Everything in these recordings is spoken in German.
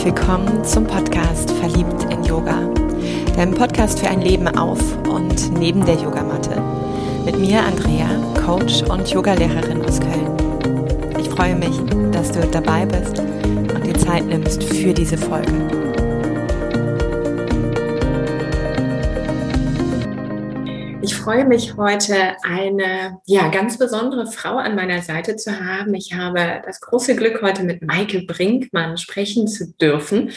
herzlich willkommen zum Podcast Verliebt in Yoga. Deinem Podcast für ein Leben auf und neben der Yogamatte. Mit mir Andrea, Coach und Yogalehrerin aus Köln. Ich freue mich, dass du dabei bist und dir Zeit nimmst für diese Folge. Freue mich heute, eine ja, ganz besondere Frau an meiner Seite zu haben. Ich habe das große Glück, heute mit Maike Brinkmann sprechen zu dürfen.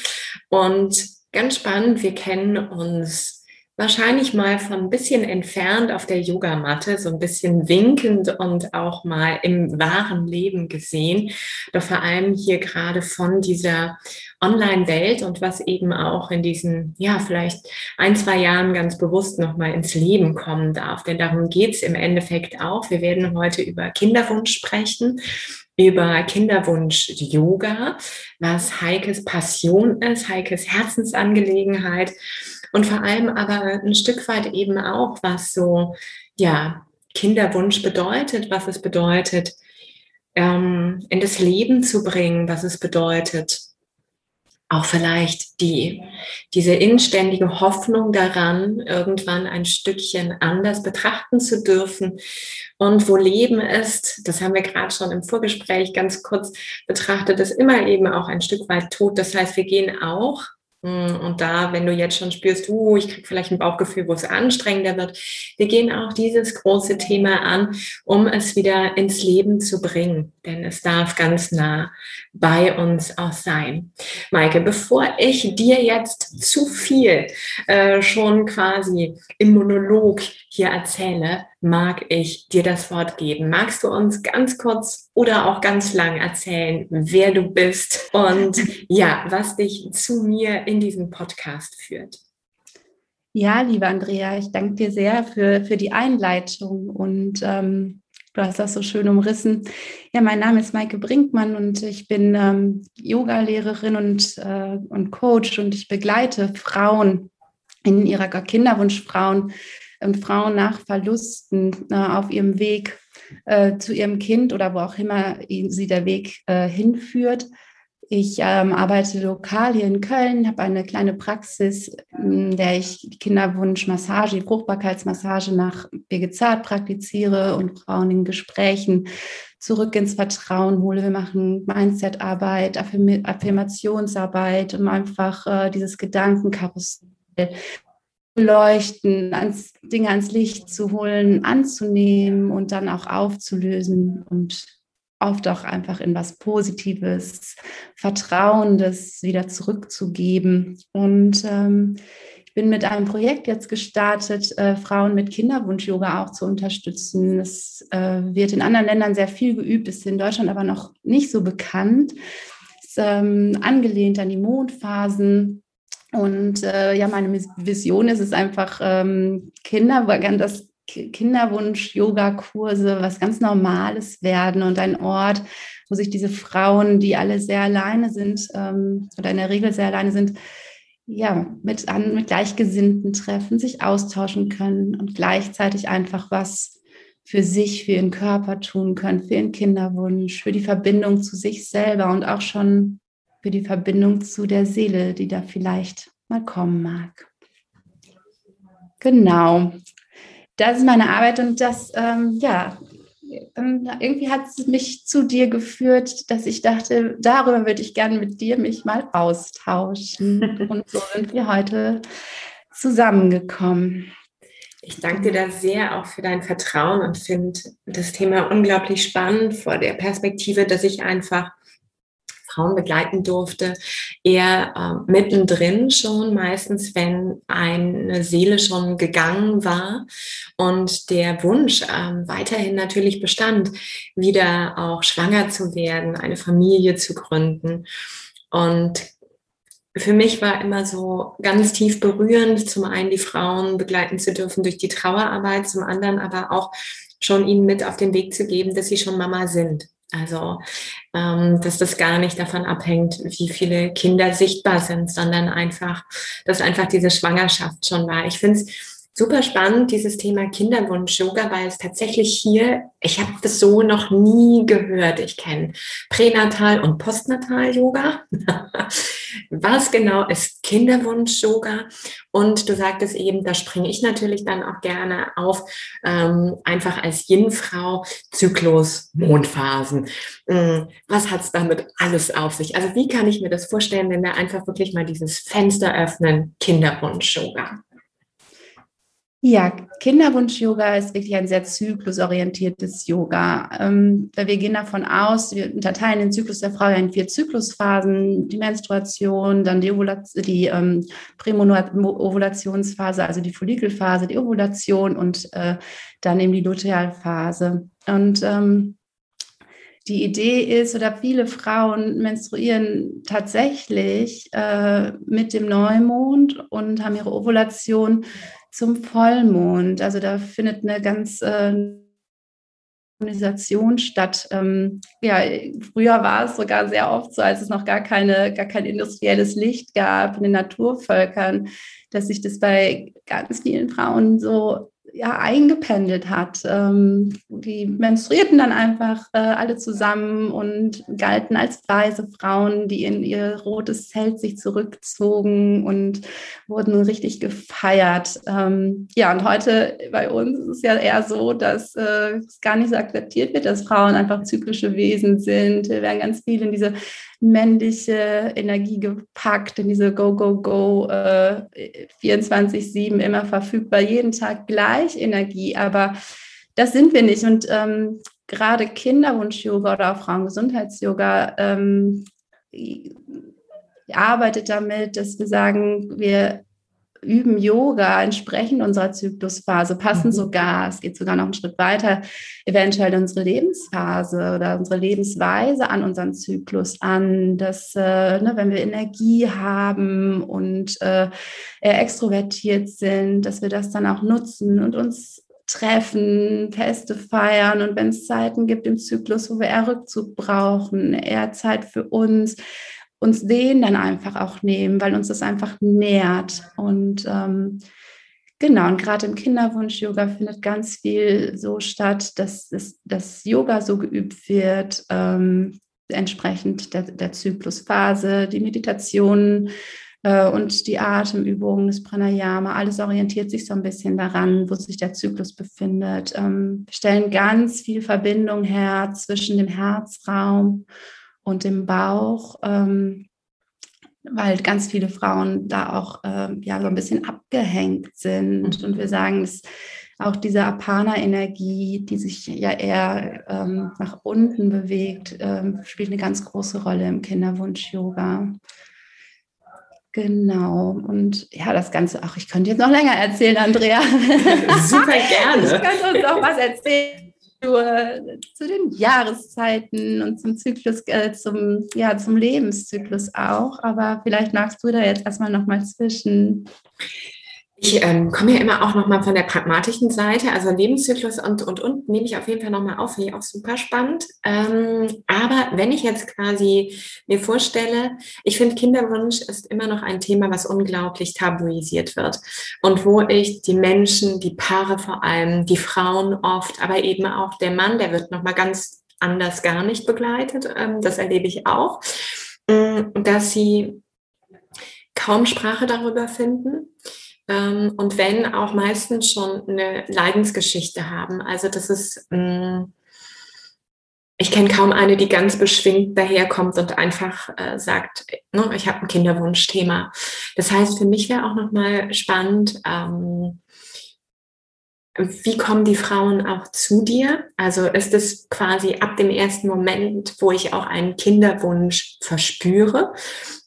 Und ganz spannend, wir kennen uns wahrscheinlich mal von ein bisschen entfernt auf der Yogamatte, so ein bisschen winkend und auch mal im wahren Leben gesehen. Doch vor allem hier gerade von dieser Online-Welt und was eben auch in diesen, ja, vielleicht ein, zwei Jahren ganz bewusst nochmal ins Leben kommen darf. Denn darum geht's im Endeffekt auch. Wir werden heute über Kinderwunsch sprechen über Kinderwunsch-Yoga, was Heikes Passion ist, Heikes Herzensangelegenheit und vor allem aber ein Stück weit eben auch, was so, ja, Kinderwunsch bedeutet, was es bedeutet, ähm, in das Leben zu bringen, was es bedeutet, auch vielleicht die, diese inständige Hoffnung daran, irgendwann ein Stückchen anders betrachten zu dürfen. Und wo Leben ist, das haben wir gerade schon im Vorgespräch ganz kurz betrachtet, ist immer eben auch ein Stück weit tot. Das heißt, wir gehen auch und da, wenn du jetzt schon spürst, uh, ich kriege vielleicht ein Bauchgefühl, wo es anstrengender wird, wir gehen auch dieses große Thema an, um es wieder ins Leben zu bringen. Denn es darf ganz nah bei uns auch sein. Maike, bevor ich dir jetzt zu viel äh, schon quasi im Monolog hier erzähle, mag ich dir das Wort geben. Magst du uns ganz kurz oder auch ganz lang erzählen, wer du bist und ja, was dich zu mir in diesen Podcast führt? Ja, liebe Andrea, ich danke dir sehr für, für die Einleitung und ähm, du hast das so schön umrissen. Ja, mein Name ist Maike Brinkmann und ich bin ähm, Yoga-Lehrerin und, äh, und Coach und ich begleite Frauen in ihrer Kinderwunschfrauen Frauen nach Verlusten äh, auf ihrem Weg äh, zu ihrem Kind oder wo auch immer sie der Weg äh, hinführt. Ich ähm, arbeite lokal hier in Köln, habe eine kleine Praxis, in der ich Kinderwunschmassage, Fruchtbarkeitsmassage nach Birgit Zart praktiziere und Frauen in Gesprächen zurück ins Vertrauen hole. Wir machen Mindset-Arbeit, Affirm Affirmationsarbeit, um einfach äh, dieses Gedankenkarussell leuchten, ans, Dinge ans Licht zu holen, anzunehmen und dann auch aufzulösen und oft auch einfach in was Positives, Vertrauendes wieder zurückzugeben. Und ähm, ich bin mit einem Projekt jetzt gestartet, äh, Frauen mit Kinderwunsch-Yoga auch zu unterstützen. Es äh, wird in anderen Ländern sehr viel geübt, ist in Deutschland aber noch nicht so bekannt. Ist ähm, angelehnt an die Mondphasen und äh, ja, meine Vision ist es einfach, ähm, Kinder, das Kinderwunsch-Yoga-Kurse was ganz Normales werden und ein Ort, wo sich diese Frauen, die alle sehr alleine sind ähm, oder in der Regel sehr alleine sind, ja, mit, an, mit Gleichgesinnten treffen, sich austauschen können und gleichzeitig einfach was für sich, für ihren Körper tun können, für ihren Kinderwunsch, für die Verbindung zu sich selber und auch schon für die Verbindung zu der Seele, die da vielleicht mal kommen mag. Genau, das ist meine Arbeit und das, ähm, ja, irgendwie hat es mich zu dir geführt, dass ich dachte, darüber würde ich gerne mit dir mich mal austauschen. Und so sind wir heute zusammengekommen. Ich danke dir da sehr auch für dein Vertrauen und finde das Thema unglaublich spannend vor der Perspektive, dass ich einfach Frauen begleiten durfte, eher äh, mittendrin schon, meistens wenn eine Seele schon gegangen war und der Wunsch äh, weiterhin natürlich bestand, wieder auch schwanger zu werden, eine Familie zu gründen. Und für mich war immer so ganz tief berührend, zum einen die Frauen begleiten zu dürfen durch die Trauerarbeit, zum anderen aber auch schon ihnen mit auf den Weg zu geben, dass sie schon Mama sind. Also, ähm, dass das gar nicht davon abhängt, wie viele Kinder sichtbar sind, sondern einfach, dass einfach diese Schwangerschaft schon war. Ich finde es super spannend, dieses Thema Kinderwunsch-Yoga, weil es tatsächlich hier, ich habe das so noch nie gehört. Ich kenne Pränatal- und Postnatal-Yoga. Was genau ist Kinderwunsch-Yoga? Und du sagtest eben, da springe ich natürlich dann auch gerne auf, ähm, einfach als Yin-Frau, Zyklus, Mondphasen. Ähm, was hat es damit alles auf sich? Also wie kann ich mir das vorstellen, wenn wir einfach wirklich mal dieses Fenster öffnen, Kinderwunsch-Yoga? Ja, Kinderwunsch-Yoga ist wirklich ein sehr zyklusorientiertes Yoga. Ähm, wir gehen davon aus, wir unterteilen den Zyklus der Frau in vier Zyklusphasen, die Menstruation, dann die, Ovulation, die ähm, Präovulationsphase, also die Follikelphase, die Ovulation und äh, dann eben die Lutealphase. Und ähm, die Idee ist, oder viele Frauen menstruieren tatsächlich äh, mit dem Neumond und haben ihre Ovulation zum Vollmond. Also da findet eine ganz äh, Organisation statt. Ähm, ja, früher war es sogar sehr oft so, als es noch gar keine, gar kein industrielles Licht gab in den Naturvölkern, dass sich das bei ganz vielen Frauen so ja, eingependelt hat. Ähm, die menstruierten dann einfach äh, alle zusammen und galten als weise Frauen, die in ihr rotes Zelt sich zurückzogen und wurden richtig gefeiert. Ähm, ja, und heute bei uns ist es ja eher so, dass äh, es gar nicht so akzeptiert wird, dass Frauen einfach zyklische Wesen sind. Wir werden ganz viel in diese männliche Energie gepackt, in diese Go-Go-Go äh, 24-7 immer verfügbar, jeden Tag gleich Energie. Aber das sind wir nicht. Und ähm, gerade Kinderwunsch-Yoga oder auch Frauengesundheits-Yoga ähm, arbeitet damit, dass wir sagen, wir üben Yoga entsprechend unserer Zyklusphase, passen mhm. sogar, es geht sogar noch einen Schritt weiter, eventuell unsere Lebensphase oder unsere Lebensweise an unseren Zyklus an, dass, äh, ne, wenn wir Energie haben und äh, eher extrovertiert sind, dass wir das dann auch nutzen und uns treffen, Feste feiern und wenn es Zeiten gibt im Zyklus, wo wir eher Rückzug brauchen, eher Zeit für uns, uns den dann einfach auch nehmen, weil uns das einfach nährt. Und ähm, genau, und gerade im Kinderwunsch-Yoga findet ganz viel so statt, dass das Yoga so geübt wird, ähm, entsprechend der, der Zyklusphase, die Meditation äh, und die Atemübungen, das Pranayama, alles orientiert sich so ein bisschen daran, wo sich der Zyklus befindet. Ähm, wir stellen ganz viel Verbindung her zwischen dem Herzraum und im Bauch, ähm, weil ganz viele Frauen da auch äh, ja so ein bisschen abgehängt sind. Mhm. Und wir sagen, dass auch diese Apana-Energie, die sich ja eher ähm, nach unten bewegt, ähm, spielt eine ganz große Rolle im Kinderwunsch-Yoga. Genau. Und ja, das Ganze, ach, ich könnte jetzt noch länger erzählen, Andrea. Super gerne. Ich könnte uns noch was erzählen zu den Jahreszeiten und zum Zyklus, äh, zum, ja, zum Lebenszyklus auch. Aber vielleicht magst du da jetzt erstmal nochmal zwischen. Ich ähm, komme ja immer auch nochmal von der pragmatischen Seite, also Lebenszyklus und, und, und, nehme ich auf jeden Fall nochmal auf, finde ich auch super spannend. Ähm, aber wenn ich jetzt quasi mir vorstelle, ich finde Kinderwunsch ist immer noch ein Thema, was unglaublich tabuisiert wird und wo ich die Menschen, die Paare vor allem, die Frauen oft, aber eben auch der Mann, der wird nochmal ganz anders gar nicht begleitet, ähm, das erlebe ich auch, ähm, dass sie kaum Sprache darüber finden ähm, und wenn auch meistens schon eine Leidensgeschichte haben. Also das ist, mh, mm, ich kenne kaum eine, die ganz beschwingt daherkommt und einfach äh, sagt, ne, ich habe ein Kinderwunschthema. Das heißt, für mich wäre auch nochmal spannend, ähm, wie kommen die Frauen auch zu dir? Also ist es quasi ab dem ersten Moment, wo ich auch einen Kinderwunsch verspüre?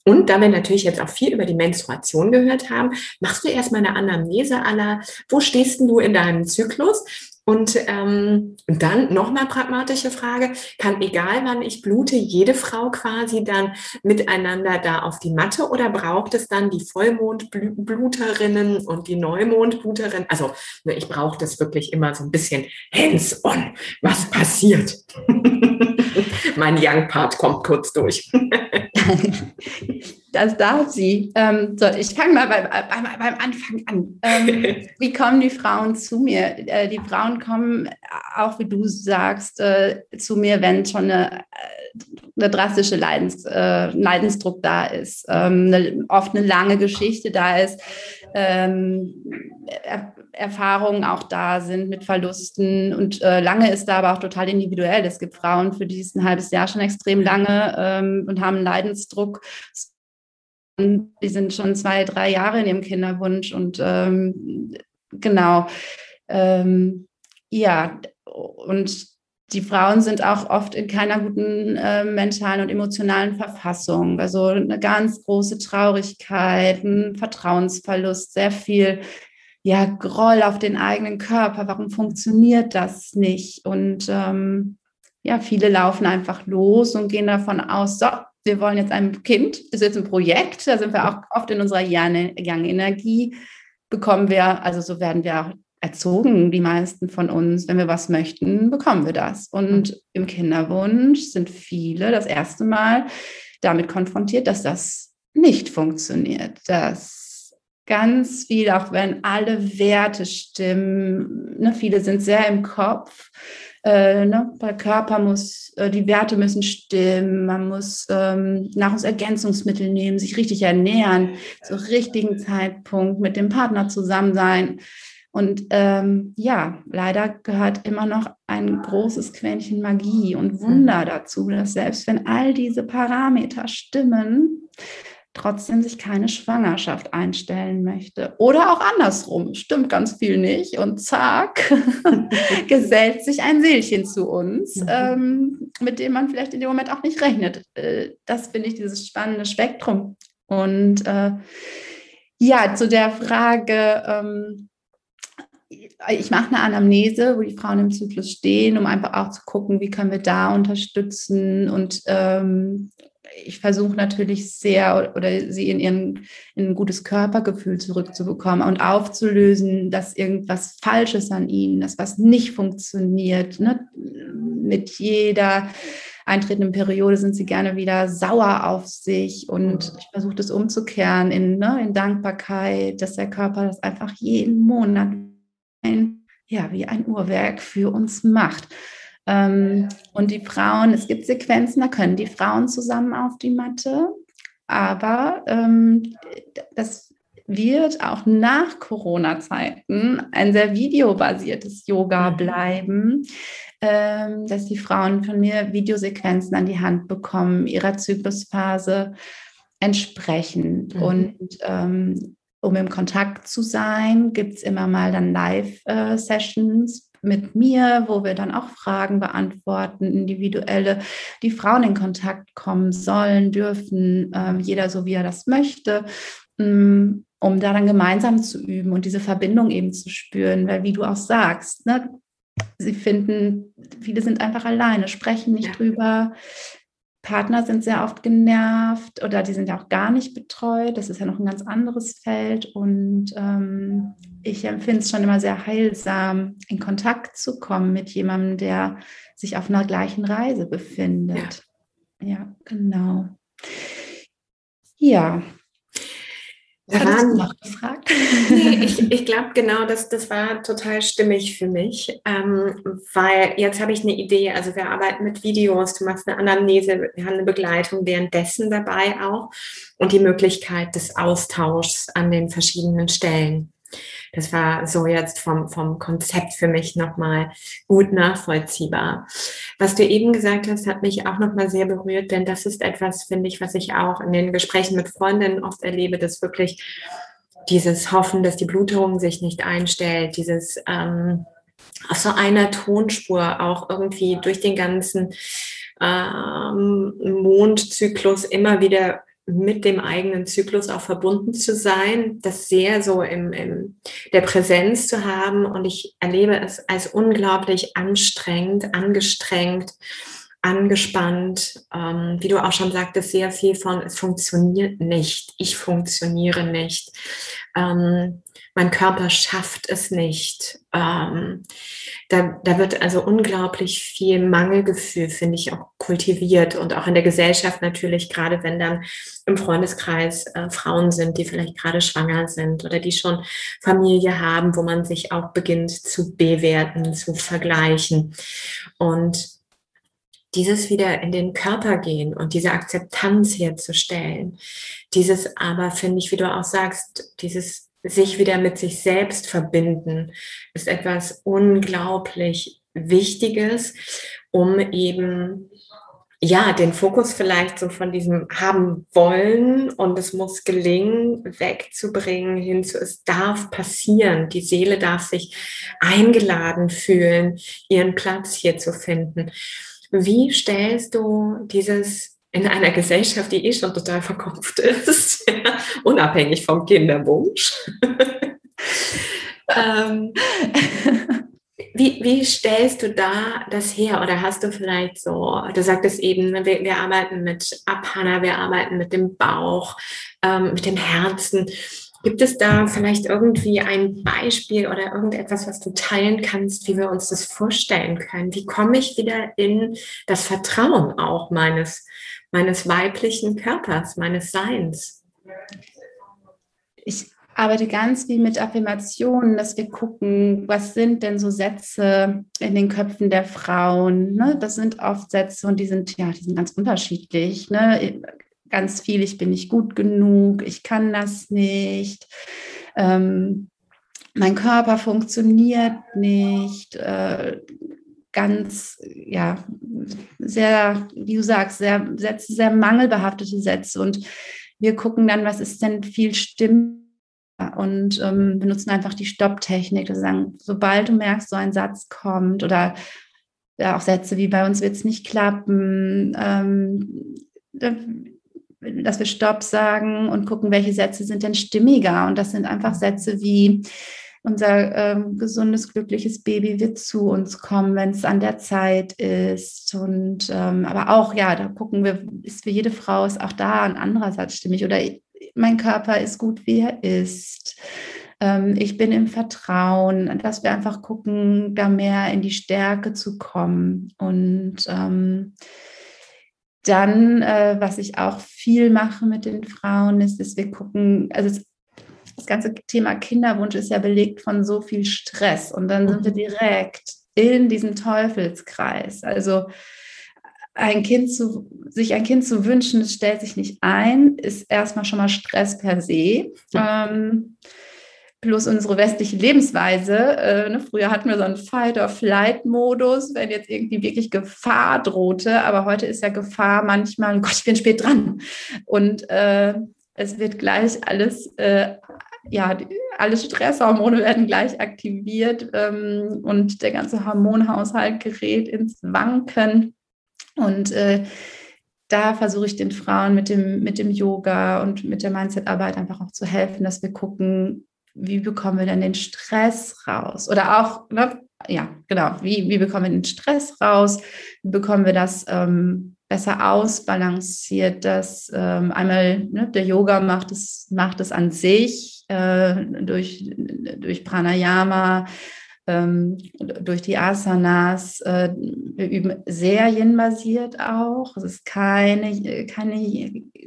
Und da wir natürlich jetzt auch viel über die Menstruation gehört haben, machst du erstmal eine Anamnese aller, wo stehst du in deinem Zyklus? Und ähm, dann nochmal pragmatische Frage, kann egal wann ich blute, jede Frau quasi dann miteinander da auf die Matte oder braucht es dann die Vollmondbluterinnen und die Neumondbluterinnen? Also ne, ich brauche das wirklich immer so ein bisschen hands-on, was passiert. mein Young-Part kommt kurz durch. Das darf sie. Ähm, so, ich fange mal beim, beim, beim, Anfang an. Ähm, wie kommen die Frauen zu mir? Äh, die Frauen kommen, auch wie du sagst, äh, zu mir, wenn schon eine, äh, eine drastische Leidens, äh, Leidensdruck da ist, ähm, eine, oft eine lange Geschichte da ist, ähm, er, Erfahrungen auch da sind mit Verlusten und äh, lange ist da aber auch total individuell. Es gibt Frauen, für die ist ein halbes Jahr schon extrem lange ähm, und haben einen Leidensdruck die sind schon zwei, drei Jahre in ihrem Kinderwunsch und ähm, genau. Ähm, ja, und die Frauen sind auch oft in keiner guten äh, mentalen und emotionalen Verfassung. Also eine ganz große Traurigkeit, ein Vertrauensverlust, sehr viel ja, Groll auf den eigenen Körper. Warum funktioniert das nicht? Und ähm, ja, viele laufen einfach los und gehen davon aus, so, wir wollen jetzt ein Kind, ist jetzt ein Projekt, da sind wir auch oft in unserer Young-Energie, bekommen wir, also so werden wir auch erzogen, die meisten von uns, wenn wir was möchten, bekommen wir das. Und mhm. im Kinderwunsch sind viele das erste Mal damit konfrontiert, dass das nicht funktioniert, dass ganz viel, auch wenn alle Werte stimmen, ne, viele sind sehr im Kopf, äh, ne, der Körper muss, äh, die Werte müssen stimmen, man muss ähm, Nahrungsergänzungsmittel nehmen, sich richtig ernähren, zur richtigen Zeitpunkt mit dem Partner zusammen sein. Und ähm, ja, leider gehört immer noch ein großes Quäntchen Magie und Wunder dazu, dass selbst wenn all diese Parameter stimmen, trotzdem sich keine Schwangerschaft einstellen möchte. Oder auch andersrum, stimmt ganz viel nicht. Und zack, gesellt sich ein Seelchen zu uns, mhm. ähm, mit dem man vielleicht in dem Moment auch nicht rechnet. Äh, das finde ich dieses spannende Spektrum. Und äh, ja, zu der Frage, ähm, ich mache eine Anamnese, wo die Frauen im Zyklus stehen, um einfach auch zu gucken, wie können wir da unterstützen und ähm, ich versuche natürlich sehr oder sie in, ihren, in ein gutes Körpergefühl zurückzubekommen und aufzulösen, dass irgendwas Falsches an ihnen, dass was nicht funktioniert. Ne? Mit jeder eintretenden Periode sind sie gerne wieder sauer auf sich und ich versuche das umzukehren in, ne, in Dankbarkeit, dass der Körper das einfach jeden Monat ein, ja, wie ein Uhrwerk für uns macht. Ähm, und die Frauen, es gibt Sequenzen, da können die Frauen zusammen auf die Matte, aber ähm, das wird auch nach Corona-Zeiten ein sehr videobasiertes Yoga mhm. bleiben, ähm, dass die Frauen von mir Videosequenzen an die Hand bekommen, ihrer Zyklusphase entsprechend. Mhm. Und ähm, um im Kontakt zu sein, gibt es immer mal dann Live-Sessions, mit mir, wo wir dann auch Fragen beantworten, individuelle, die Frauen in Kontakt kommen sollen, dürfen, ähm, jeder so wie er das möchte, ähm, um da dann gemeinsam zu üben und diese Verbindung eben zu spüren, weil wie du auch sagst, ne, sie finden, viele sind einfach alleine, sprechen nicht ja. drüber, Partner sind sehr oft genervt oder die sind ja auch gar nicht betreut. Das ist ja noch ein ganz anderes Feld. Und ähm, ich empfinde es schon immer sehr heilsam, in Kontakt zu kommen mit jemandem, der sich auf einer gleichen Reise befindet. Ja, ja genau. Ja, du noch gefragt? Nee, ich, ich glaube genau, dass das war total stimmig für mich, ähm, weil jetzt habe ich eine Idee. Also wir arbeiten mit Videos, du machst eine Anamnese, wir haben eine Begleitung währenddessen dabei auch und die Möglichkeit des Austauschs an den verschiedenen Stellen. Das war so jetzt vom, vom Konzept für mich nochmal gut nachvollziehbar. Was du eben gesagt hast, hat mich auch nochmal sehr berührt, denn das ist etwas, finde ich, was ich auch in den Gesprächen mit Freundinnen oft erlebe, dass wirklich dieses Hoffen, dass die Blutung sich nicht einstellt, dieses ähm, auf so einer Tonspur auch irgendwie durch den ganzen ähm, Mondzyklus immer wieder mit dem eigenen Zyklus auch verbunden zu sein, das sehr so im, im der Präsenz zu haben. Und ich erlebe es als unglaublich anstrengend, angestrengt, angespannt. Ähm, wie du auch schon sagtest, sehr viel von, es funktioniert nicht, ich funktioniere nicht. Ähm, mein Körper schafft es nicht. Ähm, da, da wird also unglaublich viel Mangelgefühl, finde ich, auch kultiviert und auch in der Gesellschaft natürlich, gerade wenn dann im Freundeskreis äh, Frauen sind, die vielleicht gerade schwanger sind oder die schon Familie haben, wo man sich auch beginnt zu bewerten, zu vergleichen. Und dieses wieder in den Körper gehen und diese Akzeptanz herzustellen, dieses aber, finde ich, wie du auch sagst, dieses sich wieder mit sich selbst verbinden, ist etwas unglaublich Wichtiges, um eben ja, den Fokus vielleicht so von diesem haben wollen und es muss gelingen, wegzubringen hin zu es darf passieren. Die Seele darf sich eingeladen fühlen, ihren Platz hier zu finden. Wie stellst du dieses in einer Gesellschaft, die eh schon total verkopft ist, unabhängig vom Kinderwunsch. ähm, wie, wie stellst du da das her? Oder hast du vielleicht so, du sagtest eben, wir, wir arbeiten mit Abhanna, wir arbeiten mit dem Bauch, ähm, mit dem Herzen. Gibt es da vielleicht irgendwie ein Beispiel oder irgendetwas, was du teilen kannst, wie wir uns das vorstellen können? Wie komme ich wieder in das Vertrauen auch meines meines weiblichen Körpers, meines Seins. Ich arbeite ganz viel mit Affirmationen, dass wir gucken, was sind denn so Sätze in den Köpfen der Frauen. Ne? Das sind oft Sätze und die sind, ja, die sind ganz unterschiedlich. Ne? Ganz viel, ich bin nicht gut genug, ich kann das nicht. Ähm, mein Körper funktioniert nicht, äh, ganz, ja, sehr, wie du sagst, sehr, Sätze, sehr mangelbehaftete Sätze. Und wir gucken dann, was ist denn viel Stimme und ähm, benutzen einfach die Stopptechnik. Das sagen, sobald du merkst, so ein Satz kommt oder ja, auch Sätze wie bei uns wird es nicht klappen, ähm, dass wir Stopp sagen und gucken, welche Sätze sind denn stimmiger. Und das sind einfach Sätze wie, unser ähm, gesundes, glückliches Baby wird zu uns kommen, wenn es an der Zeit ist. Und ähm, aber auch, ja, da gucken wir, ist für jede Frau ist auch da ein anderer Satz stimmig oder mein Körper ist gut, wie er ist. Ähm, ich bin im Vertrauen, dass wir einfach gucken, da mehr in die Stärke zu kommen. Und ähm, dann, äh, was ich auch viel mache mit den Frauen, ist, dass wir gucken, also es das ganze Thema Kinderwunsch ist ja belegt von so viel Stress und dann sind wir mhm. direkt in diesem Teufelskreis. Also ein Kind zu, sich ein Kind zu wünschen, das stellt sich nicht ein, ist erstmal schon mal Stress per se. Ähm, plus unsere westliche Lebensweise. Äh, ne, früher hatten wir so einen Fight-or-Flight-Modus, wenn jetzt irgendwie wirklich Gefahr drohte. Aber heute ist ja Gefahr manchmal, Gott, ich bin spät dran. Und äh, es wird gleich alles, äh, ja, alle Stresshormone werden gleich aktiviert ähm, und der ganze Hormonhaushalt gerät ins Wanken. Und äh, da versuche ich den Frauen mit dem, mit dem Yoga und mit der Mindset-Arbeit einfach auch zu helfen, dass wir gucken, wie bekommen wir denn den Stress raus? Oder auch, ne, ja, genau, wie, wie bekommen wir den Stress raus? Wie bekommen wir das ähm, besser ausbalanciert, dass ähm, einmal ne, der Yoga macht es, macht es an sich äh, durch, durch Pranayama, ähm, durch die Asanas. Äh, wir üben sehr yin-basiert auch. Es ist keine, keine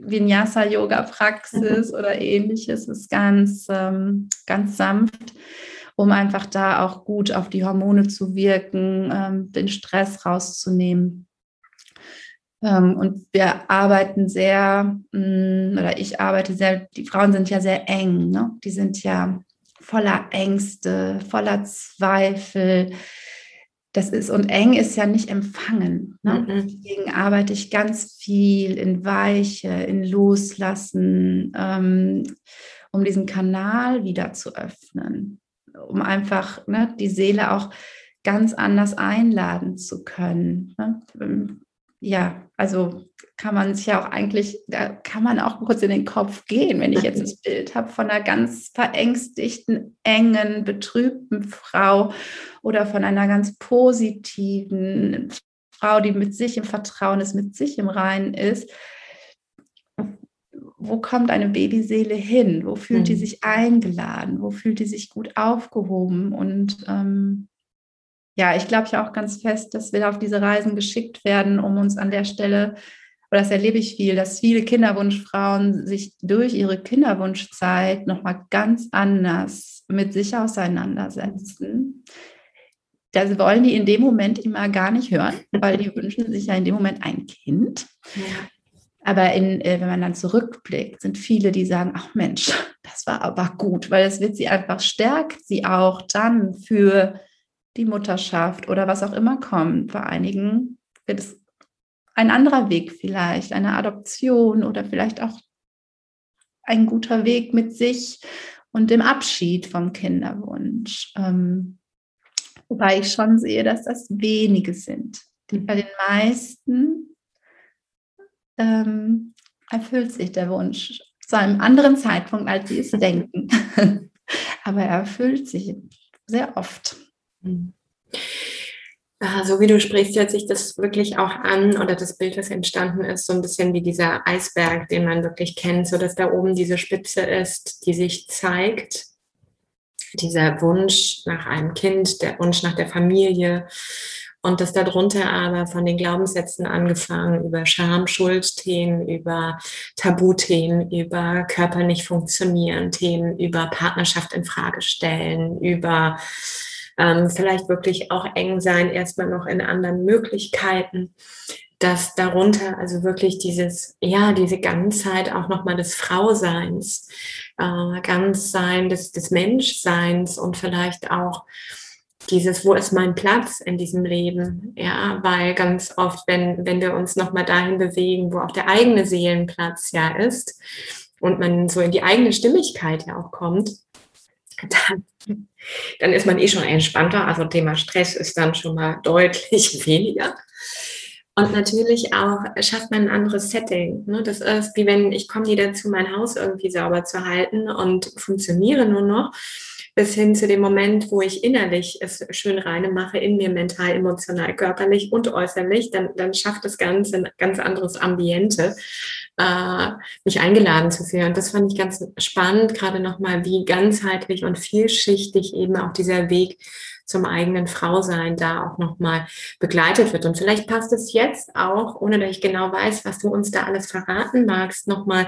Vinyasa-Yoga-Praxis oder ähnliches. Es ist ganz, ähm, ganz sanft um einfach da auch gut auf die Hormone zu wirken, ähm, den Stress rauszunehmen. Ähm, und wir arbeiten sehr, mm, oder ich arbeite sehr, die Frauen sind ja sehr eng, ne? die sind ja voller Ängste, voller Zweifel. Das ist, und eng ist ja nicht empfangen. Ne? Mhm. Deswegen arbeite ich ganz viel in Weiche, in Loslassen, ähm, um diesen Kanal wieder zu öffnen, um einfach ne, die Seele auch ganz anders einladen zu können. Ne? Ja, also kann man sich ja auch eigentlich, da kann man auch kurz in den Kopf gehen, wenn ich jetzt das Bild habe von einer ganz verängstigten, engen, betrübten Frau oder von einer ganz positiven Frau, die mit sich im Vertrauen ist, mit sich im Reinen ist, wo kommt eine Babyseele hin? Wo fühlt mhm. die sich eingeladen? Wo fühlt die sich gut aufgehoben? Und ähm, ja, ich glaube ja auch ganz fest, dass wir auf diese Reisen geschickt werden, um uns an der Stelle, oder das erlebe ich viel, dass viele Kinderwunschfrauen sich durch ihre Kinderwunschzeit nochmal ganz anders mit sich auseinandersetzen. Das wollen die in dem Moment immer gar nicht hören, weil die wünschen sich ja in dem Moment ein Kind. Ja. Aber in, äh, wenn man dann zurückblickt, sind viele, die sagen, ach Mensch, das war aber gut, weil es wird sie einfach stärkt, sie auch dann für die Mutterschaft oder was auch immer kommt. Bei einigen wird es ein anderer Weg vielleicht, eine Adoption oder vielleicht auch ein guter Weg mit sich und dem Abschied vom Kinderwunsch. Ähm, wobei ich schon sehe, dass das wenige sind. Die bei den meisten ähm, erfüllt sich der Wunsch zu einem anderen Zeitpunkt, als sie es denken. Aber er erfüllt sich sehr oft. Mhm. So wie du sprichst, hört sich das wirklich auch an oder das Bild, das entstanden ist, so ein bisschen wie dieser Eisberg, den man wirklich kennt, so dass da oben diese Spitze ist, die sich zeigt. Dieser Wunsch nach einem Kind, der Wunsch nach der Familie, und das darunter aber von den Glaubenssätzen angefangen über Scham, Schuldthemen, über Tabuthemen, über Körper nicht funktionieren, Themen über Partnerschaft in Frage stellen, über ähm, vielleicht wirklich auch eng sein, erstmal noch in anderen Möglichkeiten, dass darunter also wirklich dieses, ja, diese Ganzheit auch nochmal des Frauseins, äh, Ganzsein des, des Menschseins und vielleicht auch dieses, wo ist mein Platz in diesem Leben? Ja, weil ganz oft, wenn, wenn wir uns nochmal dahin bewegen, wo auch der eigene Seelenplatz ja ist und man so in die eigene Stimmigkeit ja auch kommt, dann, dann ist man eh schon entspannter. Also Thema Stress ist dann schon mal deutlich weniger. Und natürlich auch schafft man ein anderes Setting. Ne? Das ist wie wenn ich komme nie dazu, mein Haus irgendwie sauber zu halten und funktioniere nur noch bis hin zu dem Moment, wo ich innerlich es schön reine mache, in mir mental, emotional, körperlich und äußerlich, dann, dann schafft das Ganze ein ganz anderes Ambiente, äh, mich eingeladen zu fühlen. Und das fand ich ganz spannend, gerade nochmal, wie ganzheitlich und vielschichtig eben auch dieser Weg zum eigenen Frausein da auch nochmal begleitet wird. Und vielleicht passt es jetzt auch, ohne dass ich genau weiß, was du uns da alles verraten magst, nochmal,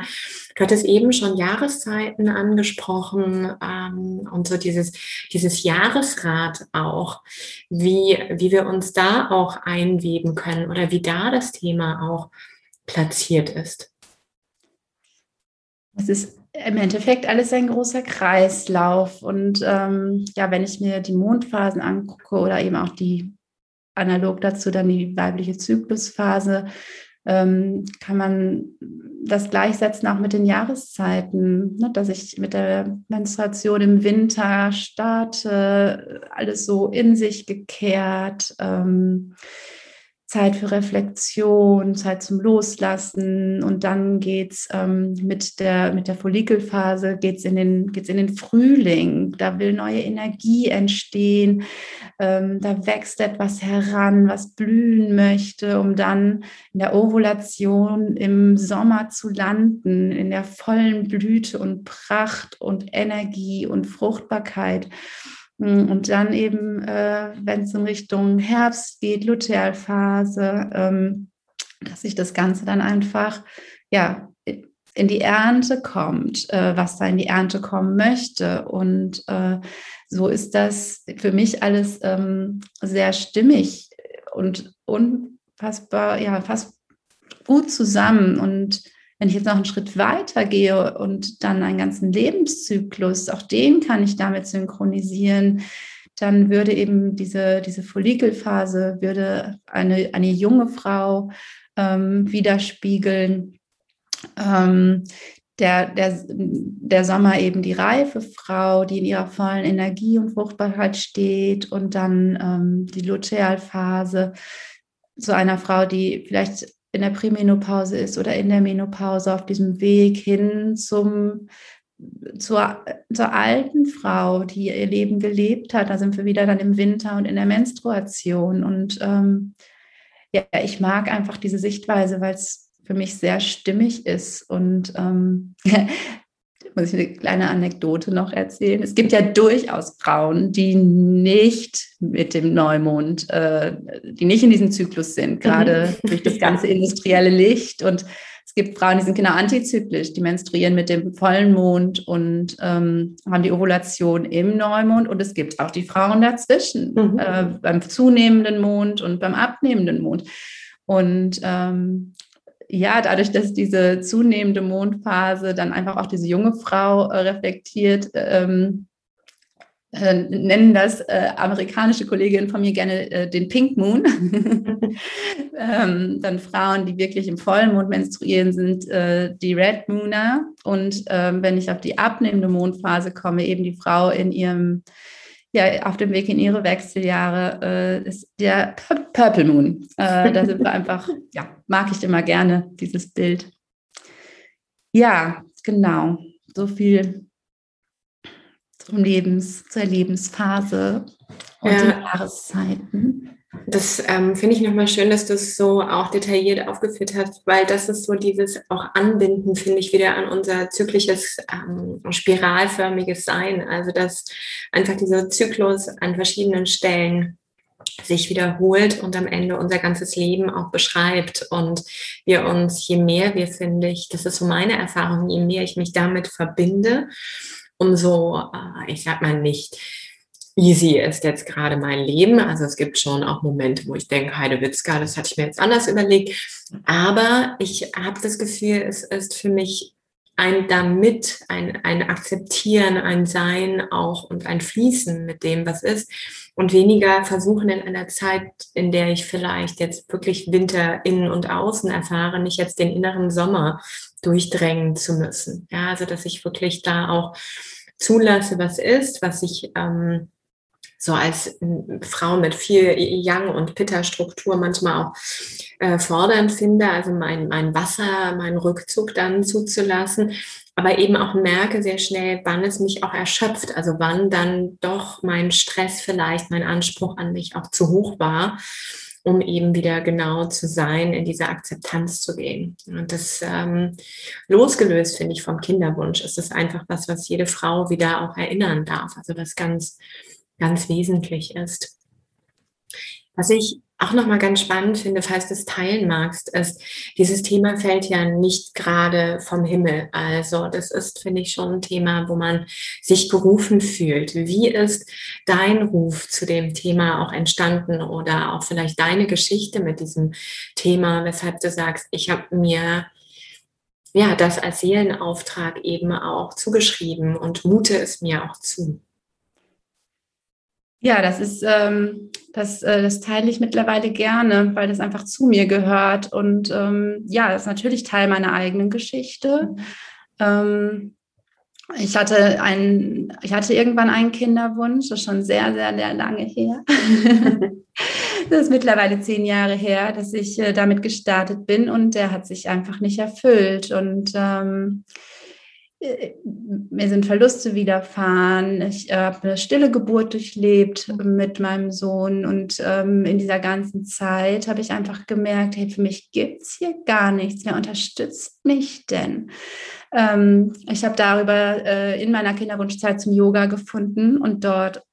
du hattest eben schon Jahreszeiten angesprochen ähm, und so dieses, dieses Jahresrad auch, wie, wie wir uns da auch einweben können oder wie da das Thema auch platziert ist. Es ist im Endeffekt alles ein großer Kreislauf. Und ähm, ja, wenn ich mir die Mondphasen angucke oder eben auch die analog dazu dann die weibliche Zyklusphase, ähm, kann man das gleichsetzen auch mit den Jahreszeiten, ne? dass ich mit der Menstruation im Winter starte, alles so in sich gekehrt. Ähm, Zeit für Reflexion, Zeit zum Loslassen und dann geht es ähm, mit, der, mit der Follikelphase geht's in, den, geht's in den Frühling. Da will neue Energie entstehen, ähm, da wächst etwas heran, was blühen möchte, um dann in der Ovulation im Sommer zu landen, in der vollen Blüte und Pracht und Energie und Fruchtbarkeit. Hm, und dann eben, äh, wenn es in Richtung Herbst geht, Lutealphase, ähm, dass sich das Ganze dann einfach ja, in die Ernte kommt, äh, was da in die Ernte kommen möchte. Und äh, so ist das für mich alles ähm, sehr stimmig und unfassbar, ja, fast gut zusammen. Und wenn ich jetzt noch einen Schritt weiter gehe und dann einen ganzen Lebenszyklus, auch den kann ich damit synchronisieren, dann würde eben diese, diese Follikelphase, würde eine, eine junge Frau ähm, widerspiegeln. Ähm, der, der, der Sommer eben die reife Frau, die in ihrer vollen Energie und Fruchtbarkeit steht und dann ähm, die Lutealphase zu einer Frau, die vielleicht in der Prämenopause ist oder in der Menopause auf diesem Weg hin zum, zur, zur alten Frau, die ihr Leben gelebt hat. Da sind wir wieder dann im Winter und in der Menstruation. Und ähm, ja, ich mag einfach diese Sichtweise, weil es für mich sehr stimmig ist. Und ähm, muss ich eine kleine Anekdote noch erzählen. Es gibt ja durchaus Frauen, die nicht mit dem Neumond, äh, die nicht in diesem Zyklus sind, mhm. gerade mhm. durch das ganze industrielle Licht. Und es gibt Frauen, die sind genau antizyklisch, die menstruieren mit dem vollen Mond und ähm, haben die Ovulation im Neumond. Und es gibt auch die Frauen dazwischen, mhm. äh, beim zunehmenden Mond und beim abnehmenden Mond. Und ähm, ja, dadurch, dass diese zunehmende Mondphase dann einfach auch diese junge Frau äh, reflektiert, ähm, äh, nennen das äh, amerikanische Kolleginnen von mir gerne äh, den Pink Moon. ähm, dann Frauen, die wirklich im Vollmond menstruieren, sind äh, die Red Mooner. Und ähm, wenn ich auf die abnehmende Mondphase komme, eben die Frau in ihrem ja, auf dem Weg in ihre Wechseljahre äh, ist der Purple Moon. Äh, da sind wir einfach, ja, mag ich immer gerne, dieses Bild. Ja, genau. So viel zum Lebens, zur Lebensphase und ja. den Jahreszeiten. Das ähm, finde ich nochmal schön, dass du es so auch detailliert aufgeführt hast, weil das ist so dieses auch Anbinden, finde ich, wieder an unser zyklisches, ähm, spiralförmiges Sein. Also, dass einfach dieser Zyklus an verschiedenen Stellen sich wiederholt und am Ende unser ganzes Leben auch beschreibt. Und wir uns, je mehr wir, finde ich, das ist so meine Erfahrung, je mehr ich mich damit verbinde, umso, äh, ich sag mal nicht, easy ist jetzt gerade mein Leben. Also es gibt schon auch Momente, wo ich denke, Heidewitzka, das hatte ich mir jetzt anders überlegt. Aber ich habe das Gefühl, es ist für mich ein damit, ein, ein Akzeptieren, ein Sein auch und ein Fließen mit dem, was ist. Und weniger versuchen in einer Zeit, in der ich vielleicht jetzt wirklich Winter innen und außen erfahre, nicht jetzt den inneren Sommer durchdrängen zu müssen. Ja, also dass ich wirklich da auch zulasse, was ist, was ich ähm, so als Frau mit viel Yang- und Pitta-Struktur manchmal auch äh, fordernd finde, also mein, mein Wasser, meinen Rückzug dann zuzulassen, aber eben auch merke sehr schnell, wann es mich auch erschöpft, also wann dann doch mein Stress vielleicht, mein Anspruch an mich auch zu hoch war um eben wieder genau zu sein, in diese Akzeptanz zu gehen. Und das ähm, losgelöst, finde ich, vom Kinderwunsch, ist es einfach was, was jede Frau wieder auch erinnern darf. Also was ganz ganz wesentlich ist. Was ich auch nochmal ganz spannend finde, falls du es teilen magst, ist, dieses Thema fällt ja nicht gerade vom Himmel. Also das ist, finde ich, schon ein Thema, wo man sich berufen fühlt. Wie ist dein Ruf zu dem Thema auch entstanden oder auch vielleicht deine Geschichte mit diesem Thema, weshalb du sagst, ich habe mir ja das als Seelenauftrag eben auch zugeschrieben und mute es mir auch zu. Ja, das ist, ähm, das, äh, das teile ich mittlerweile gerne, weil das einfach zu mir gehört. Und ähm, ja, das ist natürlich Teil meiner eigenen Geschichte. Ähm, ich hatte einen, ich hatte irgendwann einen Kinderwunsch, das ist schon sehr, sehr, sehr lange her. das ist mittlerweile zehn Jahre her, dass ich äh, damit gestartet bin und der hat sich einfach nicht erfüllt. Und ähm, mir sind Verluste widerfahren. Ich habe eine stille Geburt durchlebt mit meinem Sohn und ähm, in dieser ganzen Zeit habe ich einfach gemerkt, hey, für mich gibt es hier gar nichts. Wer unterstützt mich denn? Ähm, ich habe darüber äh, in meiner Kinderwunschzeit zum Yoga gefunden und dort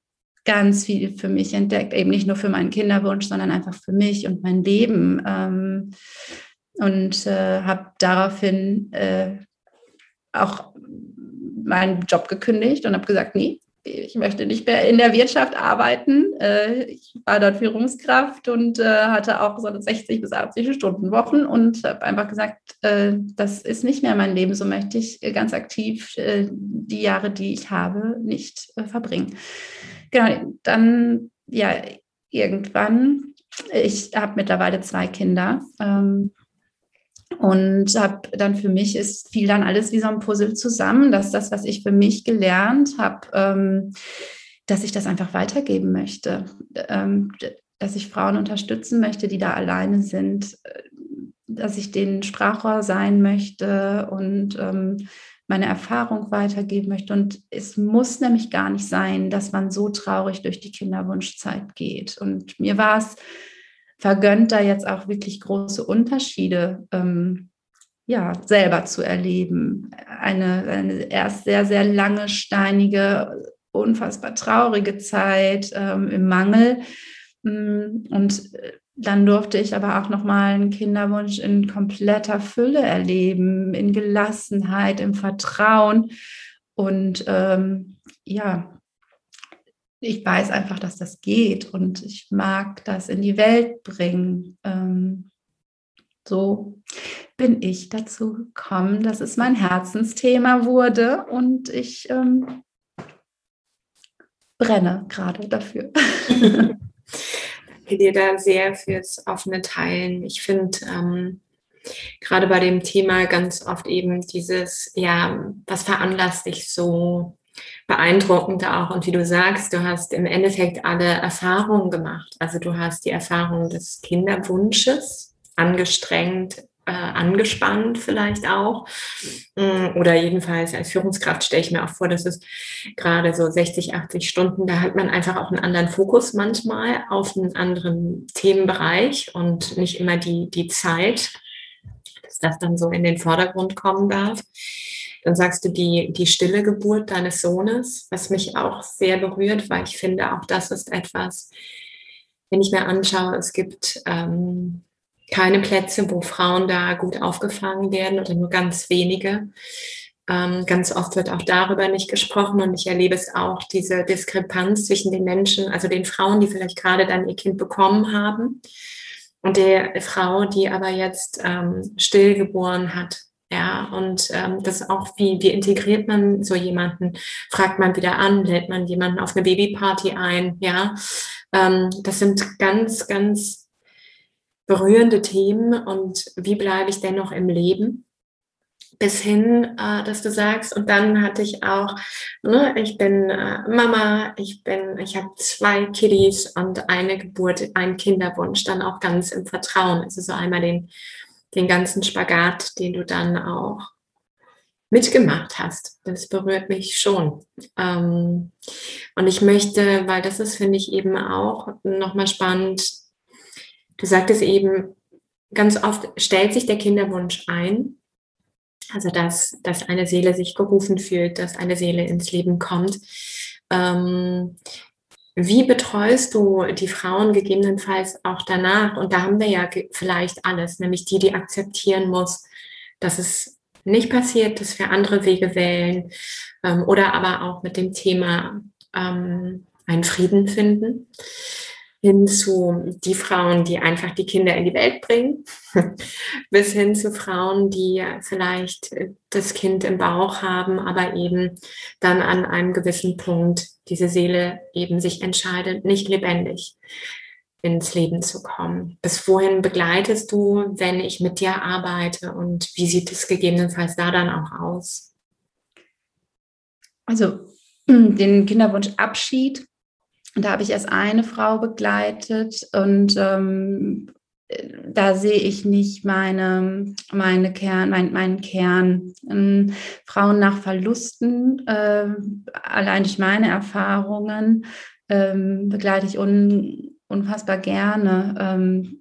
ganz viel für mich entdeckt, eben nicht nur für meinen Kinderwunsch, sondern einfach für mich und mein Leben. Ähm, und äh, habe daraufhin äh, auch meinen Job gekündigt und habe gesagt, nee, ich möchte nicht mehr in der Wirtschaft arbeiten. Äh, ich war dort Führungskraft und äh, hatte auch so 60 bis 80 Stunden Wochen und habe einfach gesagt, äh, das ist nicht mehr mein Leben. So möchte ich ganz aktiv die Jahre, die ich habe, nicht verbringen. Genau, dann ja, irgendwann, ich habe mittlerweile zwei Kinder. Und habe dann für mich ist fiel dann alles wie so ein Puzzle zusammen, dass das, was ich für mich gelernt habe, ähm, dass ich das einfach weitergeben möchte, ähm, dass ich Frauen unterstützen möchte, die da alleine sind, äh, dass ich denen Sprachrohr sein möchte und ähm, meine Erfahrung weitergeben möchte. Und es muss nämlich gar nicht sein, dass man so traurig durch die Kinderwunschzeit geht. Und mir war es vergönnt, da jetzt auch wirklich große Unterschiede ähm, ja, selber zu erleben. Eine, eine erst sehr, sehr lange, steinige, unfassbar traurige Zeit ähm, im Mangel. Mm, und äh, dann durfte ich aber auch nochmal einen Kinderwunsch in kompletter Fülle erleben, in Gelassenheit, im Vertrauen. Und ähm, ja, ich weiß einfach, dass das geht und ich mag das in die Welt bringen. Ähm, so bin ich dazu gekommen, dass es mein Herzensthema wurde und ich ähm, brenne gerade dafür. Danke dir da sehr fürs offene Teilen. Ich finde ähm, gerade bei dem Thema ganz oft eben dieses, ja, was veranlasst dich so beeindruckend auch. Und wie du sagst, du hast im Endeffekt alle Erfahrungen gemacht. Also du hast die Erfahrung des Kinderwunsches, angestrengt, äh, angespannt vielleicht auch. Mm, oder jedenfalls als Führungskraft stelle ich mir auch vor, dass es gerade so 60, 80 Stunden, da hat man einfach auch einen anderen Fokus manchmal auf einen anderen Themenbereich und nicht immer die, die Zeit, dass das dann so in den Vordergrund kommen darf. Dann sagst du die, die stille Geburt deines Sohnes, was mich auch sehr berührt, weil ich finde, auch das ist etwas, wenn ich mir anschaue, es gibt ähm, keine Plätze, wo Frauen da gut aufgefangen werden oder nur ganz wenige. Ähm, ganz oft wird auch darüber nicht gesprochen und ich erlebe es auch, diese Diskrepanz zwischen den Menschen, also den Frauen, die vielleicht gerade dann ihr Kind bekommen haben und der Frau, die aber jetzt ähm, stillgeboren hat. Ja, und ähm, das auch, wie, wie integriert man so jemanden? Fragt man wieder an, lädt man jemanden auf eine Babyparty ein? Ja, ähm, das sind ganz, ganz berührende Themen und wie bleibe ich dennoch im Leben? Bis hin, äh, dass du sagst, und dann hatte ich auch, ne, ich bin äh, Mama, ich bin, ich habe zwei Kiddies und eine Geburt, ein Kinderwunsch, dann auch ganz im Vertrauen. Also so einmal den, den ganzen Spagat, den du dann auch mitgemacht hast. Das berührt mich schon. Ähm, und ich möchte, weil das ist, finde ich, eben auch nochmal spannend, Du sagtest eben, ganz oft stellt sich der Kinderwunsch ein, also dass, dass eine Seele sich gerufen fühlt, dass eine Seele ins Leben kommt. Ähm, wie betreust du die Frauen gegebenenfalls auch danach? Und da haben wir ja vielleicht alles, nämlich die, die akzeptieren muss, dass es nicht passiert, dass wir andere Wege wählen ähm, oder aber auch mit dem Thema ähm, einen Frieden finden hin zu die Frauen, die einfach die Kinder in die Welt bringen, bis hin zu Frauen, die vielleicht das Kind im Bauch haben, aber eben dann an einem gewissen Punkt diese Seele eben sich entscheidet, nicht lebendig ins Leben zu kommen. Bis wohin begleitest du, wenn ich mit dir arbeite und wie sieht es gegebenenfalls da dann auch aus? Also den Kinderwunschabschied da habe ich erst eine Frau begleitet und ähm, da sehe ich nicht meine, meine Kern, mein, meinen Kern. Ähm, Frauen nach Verlusten, äh, allein durch meine Erfahrungen, ähm, begleite ich un, unfassbar gerne. Ähm,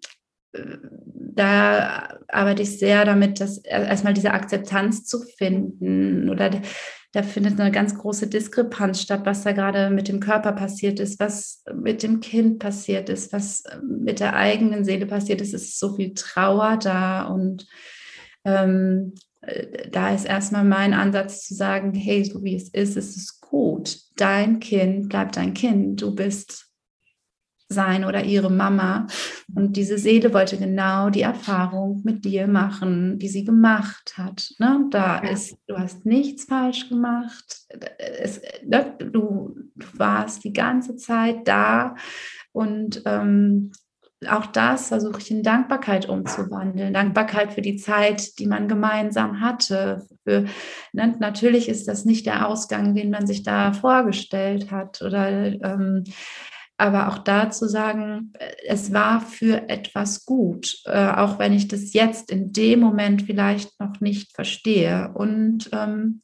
da arbeite ich sehr damit, dass erstmal diese Akzeptanz zu finden oder da findet eine ganz große Diskrepanz statt, was da gerade mit dem Körper passiert ist, was mit dem Kind passiert ist, was mit der eigenen Seele passiert ist. Es ist so viel Trauer da und ähm, äh, da ist erstmal mein Ansatz zu sagen, hey, so wie es ist, ist es gut. Dein Kind bleibt dein Kind. Du bist sein oder ihre Mama. Und diese Seele wollte genau die Erfahrung mit dir machen, die sie gemacht hat. Ne? Da ja. ist, du hast nichts falsch gemacht. Es, ne? du, du, warst die ganze Zeit da und ähm, auch das versuche ich in Dankbarkeit umzuwandeln. Dankbarkeit für die Zeit, die man gemeinsam hatte. Für, ne, natürlich ist das nicht der Ausgang, den man sich da vorgestellt hat. Oder ähm, aber auch da zu sagen, äh, es war für etwas gut, äh, auch wenn ich das jetzt in dem Moment vielleicht noch nicht verstehe. Und, ähm,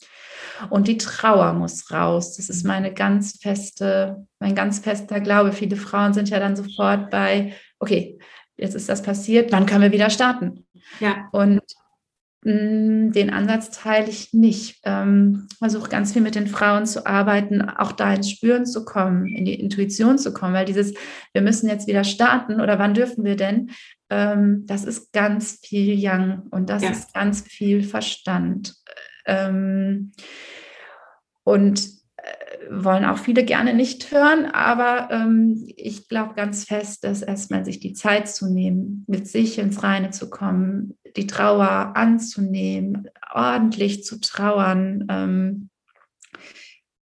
und die Trauer muss raus. Das ist meine ganz feste, mein ganz fester Glaube. Viele Frauen sind ja dann sofort bei, okay, jetzt ist das passiert, wann können wir wieder starten? Ja. Und den Ansatz teile ich nicht. Ähm, versuche ganz viel mit den Frauen zu arbeiten, auch da ins Spüren zu kommen, in die Intuition zu kommen, weil dieses, wir müssen jetzt wieder starten oder wann dürfen wir denn, ähm, das ist ganz viel Yang und das ja. ist ganz viel Verstand. Ähm, und äh, wollen auch viele gerne nicht hören, aber ähm, ich glaube ganz fest, dass erstmal sich die Zeit zu nehmen, mit sich ins Reine zu kommen, die Trauer anzunehmen, ordentlich zu trauern, ähm,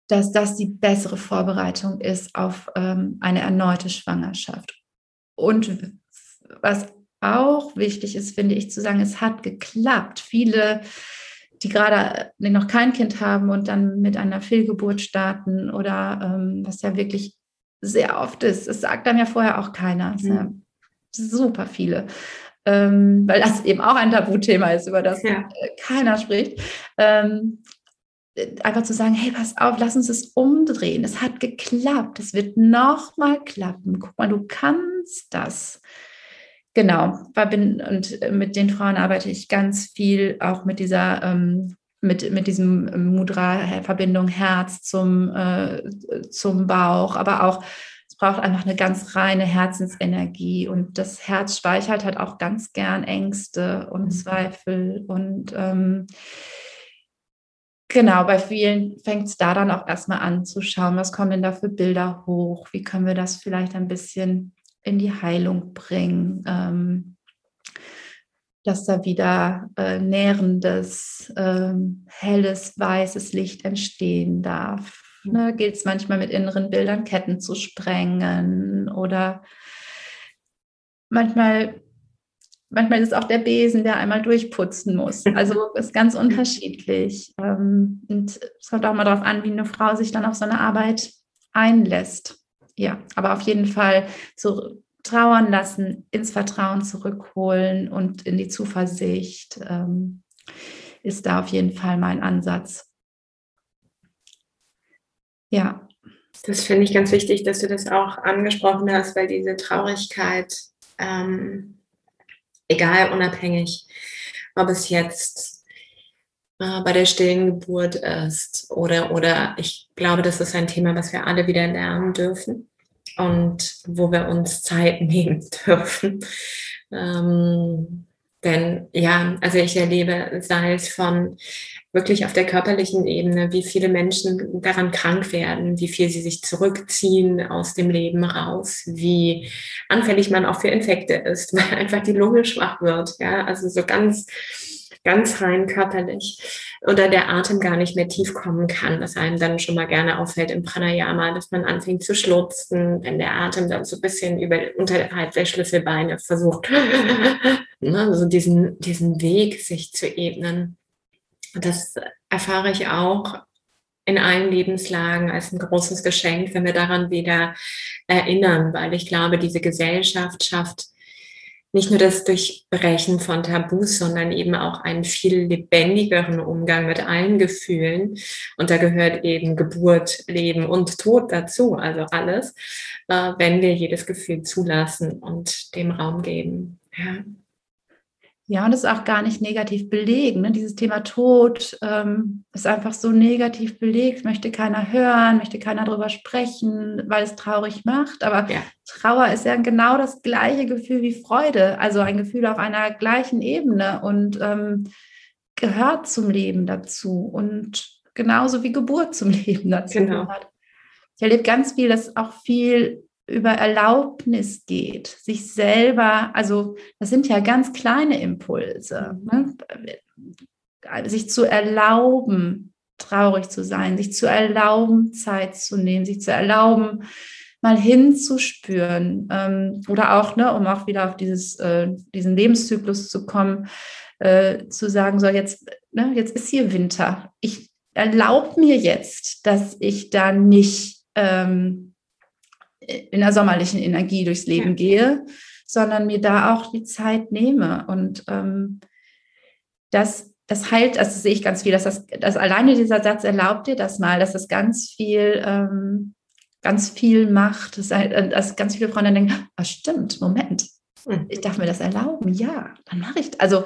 dass das die bessere Vorbereitung ist auf ähm, eine erneute Schwangerschaft. Und was auch wichtig ist, finde ich, zu sagen, es hat geklappt. Viele die gerade noch kein Kind haben und dann mit einer Fehlgeburt starten oder ähm, was ja wirklich sehr oft ist. Es sagt dann ja vorher auch keiner. Mhm. Super viele. Ähm, weil das eben auch ein Tabuthema ist, über das ja. keiner spricht. Ähm, einfach zu sagen, hey, pass auf, lass uns es umdrehen. Es hat geklappt. Es wird nochmal klappen. Guck mal, du kannst das. Genau, und äh, mit den Frauen arbeite ich ganz viel auch mit dieser, ähm, mit, mit diesem Mudra-Verbindung Herz zum, äh, zum Bauch, aber auch es braucht einfach eine ganz reine Herzensenergie und das Herz speichert halt auch ganz gern Ängste und mhm. Zweifel und ähm, Genau, bei vielen fängt es da dann auch erstmal an zu schauen, was kommen denn da für Bilder hoch, wie können wir das vielleicht ein bisschen in die Heilung bringen, ähm, dass da wieder äh, nährendes, ähm, helles, weißes Licht entstehen darf. Ne, Gilt es manchmal mit inneren Bildern Ketten zu sprengen oder manchmal manchmal ist es auch der Besen, der einmal durchputzen muss. Also ist ganz unterschiedlich. Ähm, und es kommt auch mal darauf an, wie eine Frau sich dann auf so eine Arbeit einlässt ja, aber auf jeden Fall zu trauern lassen, ins Vertrauen zurückholen und in die Zuversicht ähm, ist da auf jeden Fall mein Ansatz. Ja. Das finde ich ganz wichtig, dass du das auch angesprochen hast, weil diese Traurigkeit, ähm, egal unabhängig, ob es jetzt äh, bei der stillen Geburt ist oder, oder ich glaube, das ist ein Thema, was wir alle wieder lernen dürfen und wo wir uns Zeit nehmen dürfen. Ähm, denn ja, also ich erlebe, sei es von wirklich auf der körperlichen Ebene, wie viele Menschen daran krank werden, wie viel sie sich zurückziehen aus dem Leben raus, wie anfällig man auch für Infekte ist, weil einfach die Lunge schwach wird. Ja, also so ganz ganz rein körperlich oder der Atem gar nicht mehr tief kommen kann, was einem dann schon mal gerne auffällt im Pranayama, dass man anfängt zu schlutzen, wenn der Atem dann so ein bisschen über, unterhalb der Schlüsselbeine versucht, ne, also diesen, diesen Weg sich zu ebnen. Das erfahre ich auch in allen Lebenslagen als ein großes Geschenk, wenn wir daran wieder erinnern, weil ich glaube, diese Gesellschaft schafft nicht nur das Durchbrechen von Tabus, sondern eben auch einen viel lebendigeren Umgang mit allen Gefühlen. Und da gehört eben Geburt, Leben und Tod dazu, also alles, äh, wenn wir jedes Gefühl zulassen und dem Raum geben. Ja. Ja, und das ist auch gar nicht negativ belegt. Ne? Dieses Thema Tod ähm, ist einfach so negativ belegt, möchte keiner hören, möchte keiner darüber sprechen, weil es traurig macht. Aber ja. Trauer ist ja genau das gleiche Gefühl wie Freude, also ein Gefühl auf einer gleichen Ebene und ähm, gehört zum Leben dazu und genauso wie Geburt zum Leben dazu genau. gehört. Ich erlebe ganz viel, dass auch viel über Erlaubnis geht, sich selber, also das sind ja ganz kleine Impulse, ne? sich zu erlauben, traurig zu sein, sich zu erlauben, Zeit zu nehmen, sich zu erlauben, mal hinzuspüren ähm, oder auch, ne, um auch wieder auf dieses, äh, diesen Lebenszyklus zu kommen, äh, zu sagen, so jetzt, ne, jetzt ist hier Winter. Ich erlaube mir jetzt, dass ich da nicht ähm, in der sommerlichen Energie durchs Leben ja. gehe, sondern mir da auch die Zeit nehme. Und ähm, das, das heilt, also sehe ich ganz viel, dass das dass alleine dieser Satz erlaubt dir das mal, dass das ganz viel, ähm, ganz viel macht, dass, dass ganz viele Freunde denken, ah, stimmt, Moment, hm. ich darf mir das erlauben, ja, dann mache ich. Also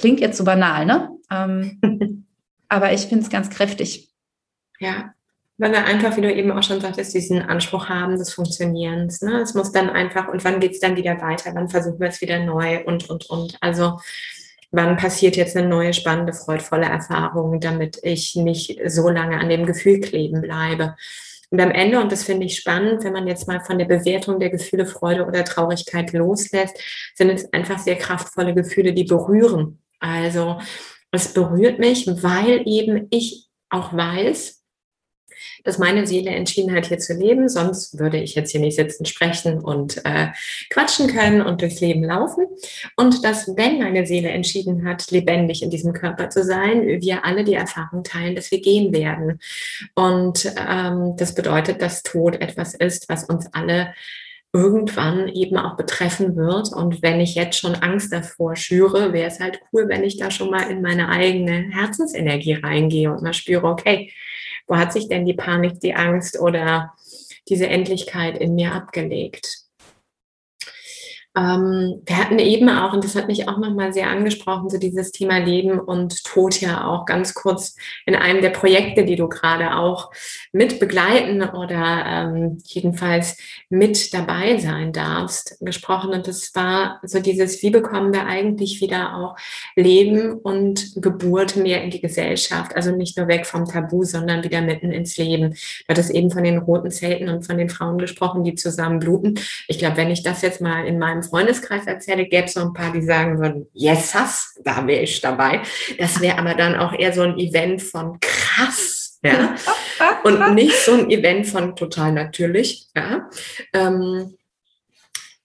Klingt jetzt so banal, ne? Ähm, aber ich finde es ganz kräftig. Ja, weil wir einfach, wie du eben auch schon sagtest, diesen Anspruch haben des Funktionierens. Ne? Es muss dann einfach, und wann geht es dann wieder weiter? Wann versuchen wir es wieder neu und, und, und. Also wann passiert jetzt eine neue, spannende, freudvolle Erfahrung, damit ich nicht so lange an dem Gefühl kleben bleibe. Und am Ende, und das finde ich spannend, wenn man jetzt mal von der Bewertung der Gefühle Freude oder Traurigkeit loslässt, sind es einfach sehr kraftvolle Gefühle, die berühren. Also es berührt mich, weil eben ich auch weiß, dass meine Seele entschieden hat, hier zu leben. Sonst würde ich jetzt hier nicht sitzen, sprechen und äh, quatschen können und durchs Leben laufen. Und dass, wenn meine Seele entschieden hat, lebendig in diesem Körper zu sein, wir alle die Erfahrung teilen, dass wir gehen werden. Und ähm, das bedeutet, dass Tod etwas ist, was uns alle irgendwann eben auch betreffen wird. Und wenn ich jetzt schon Angst davor schüre, wäre es halt cool, wenn ich da schon mal in meine eigene Herzensenergie reingehe und mal spüre, okay, wo hat sich denn die Panik, die Angst oder diese Endlichkeit in mir abgelegt? Ähm, wir hatten eben auch, und das hat mich auch nochmal sehr angesprochen, so dieses Thema Leben und Tod ja auch ganz kurz in einem der Projekte, die du gerade auch mit begleiten oder ähm, jedenfalls mit dabei sein darfst, gesprochen. Und das war so dieses, wie bekommen wir eigentlich wieder auch Leben und Geburt mehr in die Gesellschaft? Also nicht nur weg vom Tabu, sondern wieder mitten ins Leben. Du hattest eben von den roten Zelten und von den Frauen gesprochen, die zusammen bluten. Ich glaube, wenn ich das jetzt mal in meinem meinem Freundeskreis erzähle, gäbe es so ein paar, die sagen würden, yes, has, da wäre ich dabei. Das wäre aber dann auch eher so ein Event von krass, ja. Und nicht so ein Event von total natürlich, ja. Ähm,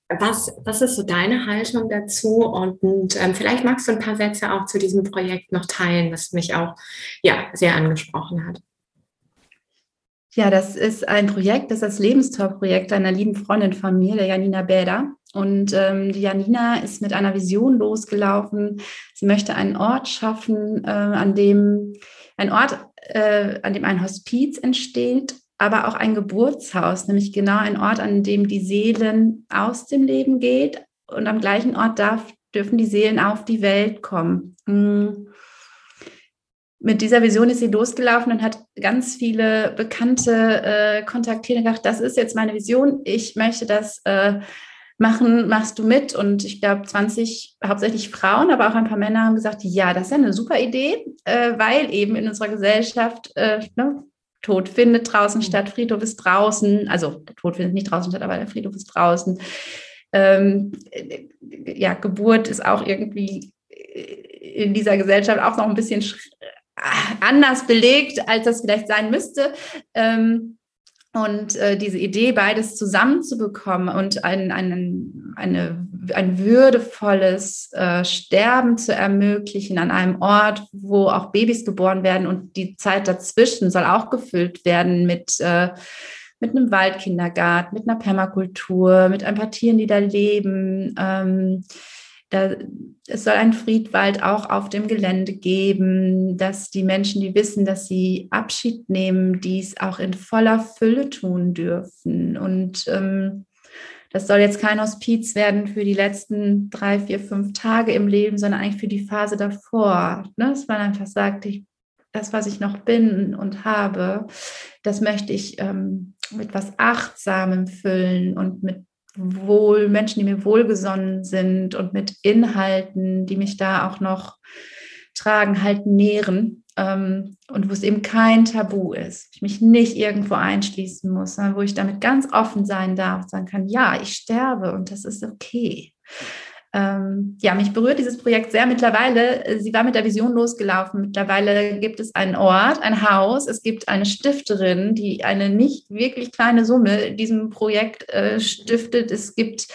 was, was ist so deine Haltung dazu? Und, und ähm, vielleicht magst du ein paar Sätze auch zu diesem Projekt noch teilen, das mich auch ja, sehr angesprochen hat. Ja, das ist ein Projekt, das ist das Lebenstor-Projekt einer lieben Freundin von mir, der Janina Bäder. Und ähm, die Janina ist mit einer Vision losgelaufen. Sie möchte einen Ort schaffen, äh, an dem ein Ort, äh, an dem ein Hospiz entsteht, aber auch ein Geburtshaus, nämlich genau ein Ort, an dem die Seelen aus dem Leben geht. Und am gleichen Ort darf, dürfen die Seelen auf die Welt kommen. Mhm mit dieser Vision ist sie losgelaufen und hat ganz viele Bekannte äh, kontaktiert und gesagt, das ist jetzt meine Vision, ich möchte das äh, machen, machst du mit? Und ich glaube, 20 hauptsächlich Frauen, aber auch ein paar Männer haben gesagt, ja, das ist ja eine super Idee, äh, weil eben in unserer Gesellschaft äh, ne, Tod findet draußen mhm. statt, Friedhof ist draußen, also der Tod findet nicht draußen statt, aber der Friedhof ist draußen. Ähm, ja, Geburt ist auch irgendwie in dieser Gesellschaft auch noch ein bisschen anders belegt, als das vielleicht sein müsste. Ähm, und äh, diese Idee, beides zusammenzubekommen und ein, ein, eine, ein würdevolles äh, Sterben zu ermöglichen an einem Ort, wo auch Babys geboren werden und die Zeit dazwischen soll auch gefüllt werden mit, äh, mit einem Waldkindergarten, mit einer Permakultur, mit ein paar Tieren, die da leben. Ähm, da, es soll einen Friedwald auch auf dem Gelände geben, dass die Menschen, die wissen, dass sie Abschied nehmen, dies auch in voller Fülle tun dürfen. Und ähm, das soll jetzt kein Hospiz werden für die letzten drei, vier, fünf Tage im Leben, sondern eigentlich für die Phase davor. Ne? Dass man einfach sagt, ich, das, was ich noch bin und habe, das möchte ich ähm, mit was Achtsamem füllen und mit wohl, Menschen, die mir wohlgesonnen sind und mit Inhalten, die mich da auch noch tragen, halt nähren. Ähm, und wo es eben kein Tabu ist, ich mich nicht irgendwo einschließen muss, sondern wo ich damit ganz offen sein darf, sagen kann, ja, ich sterbe und das ist okay ähm, ja, mich berührt dieses Projekt sehr mittlerweile. Sie war mit der Vision losgelaufen. Mittlerweile gibt es einen Ort, ein Haus. Es gibt eine Stifterin, die eine nicht wirklich kleine Summe diesem Projekt äh, stiftet. Es gibt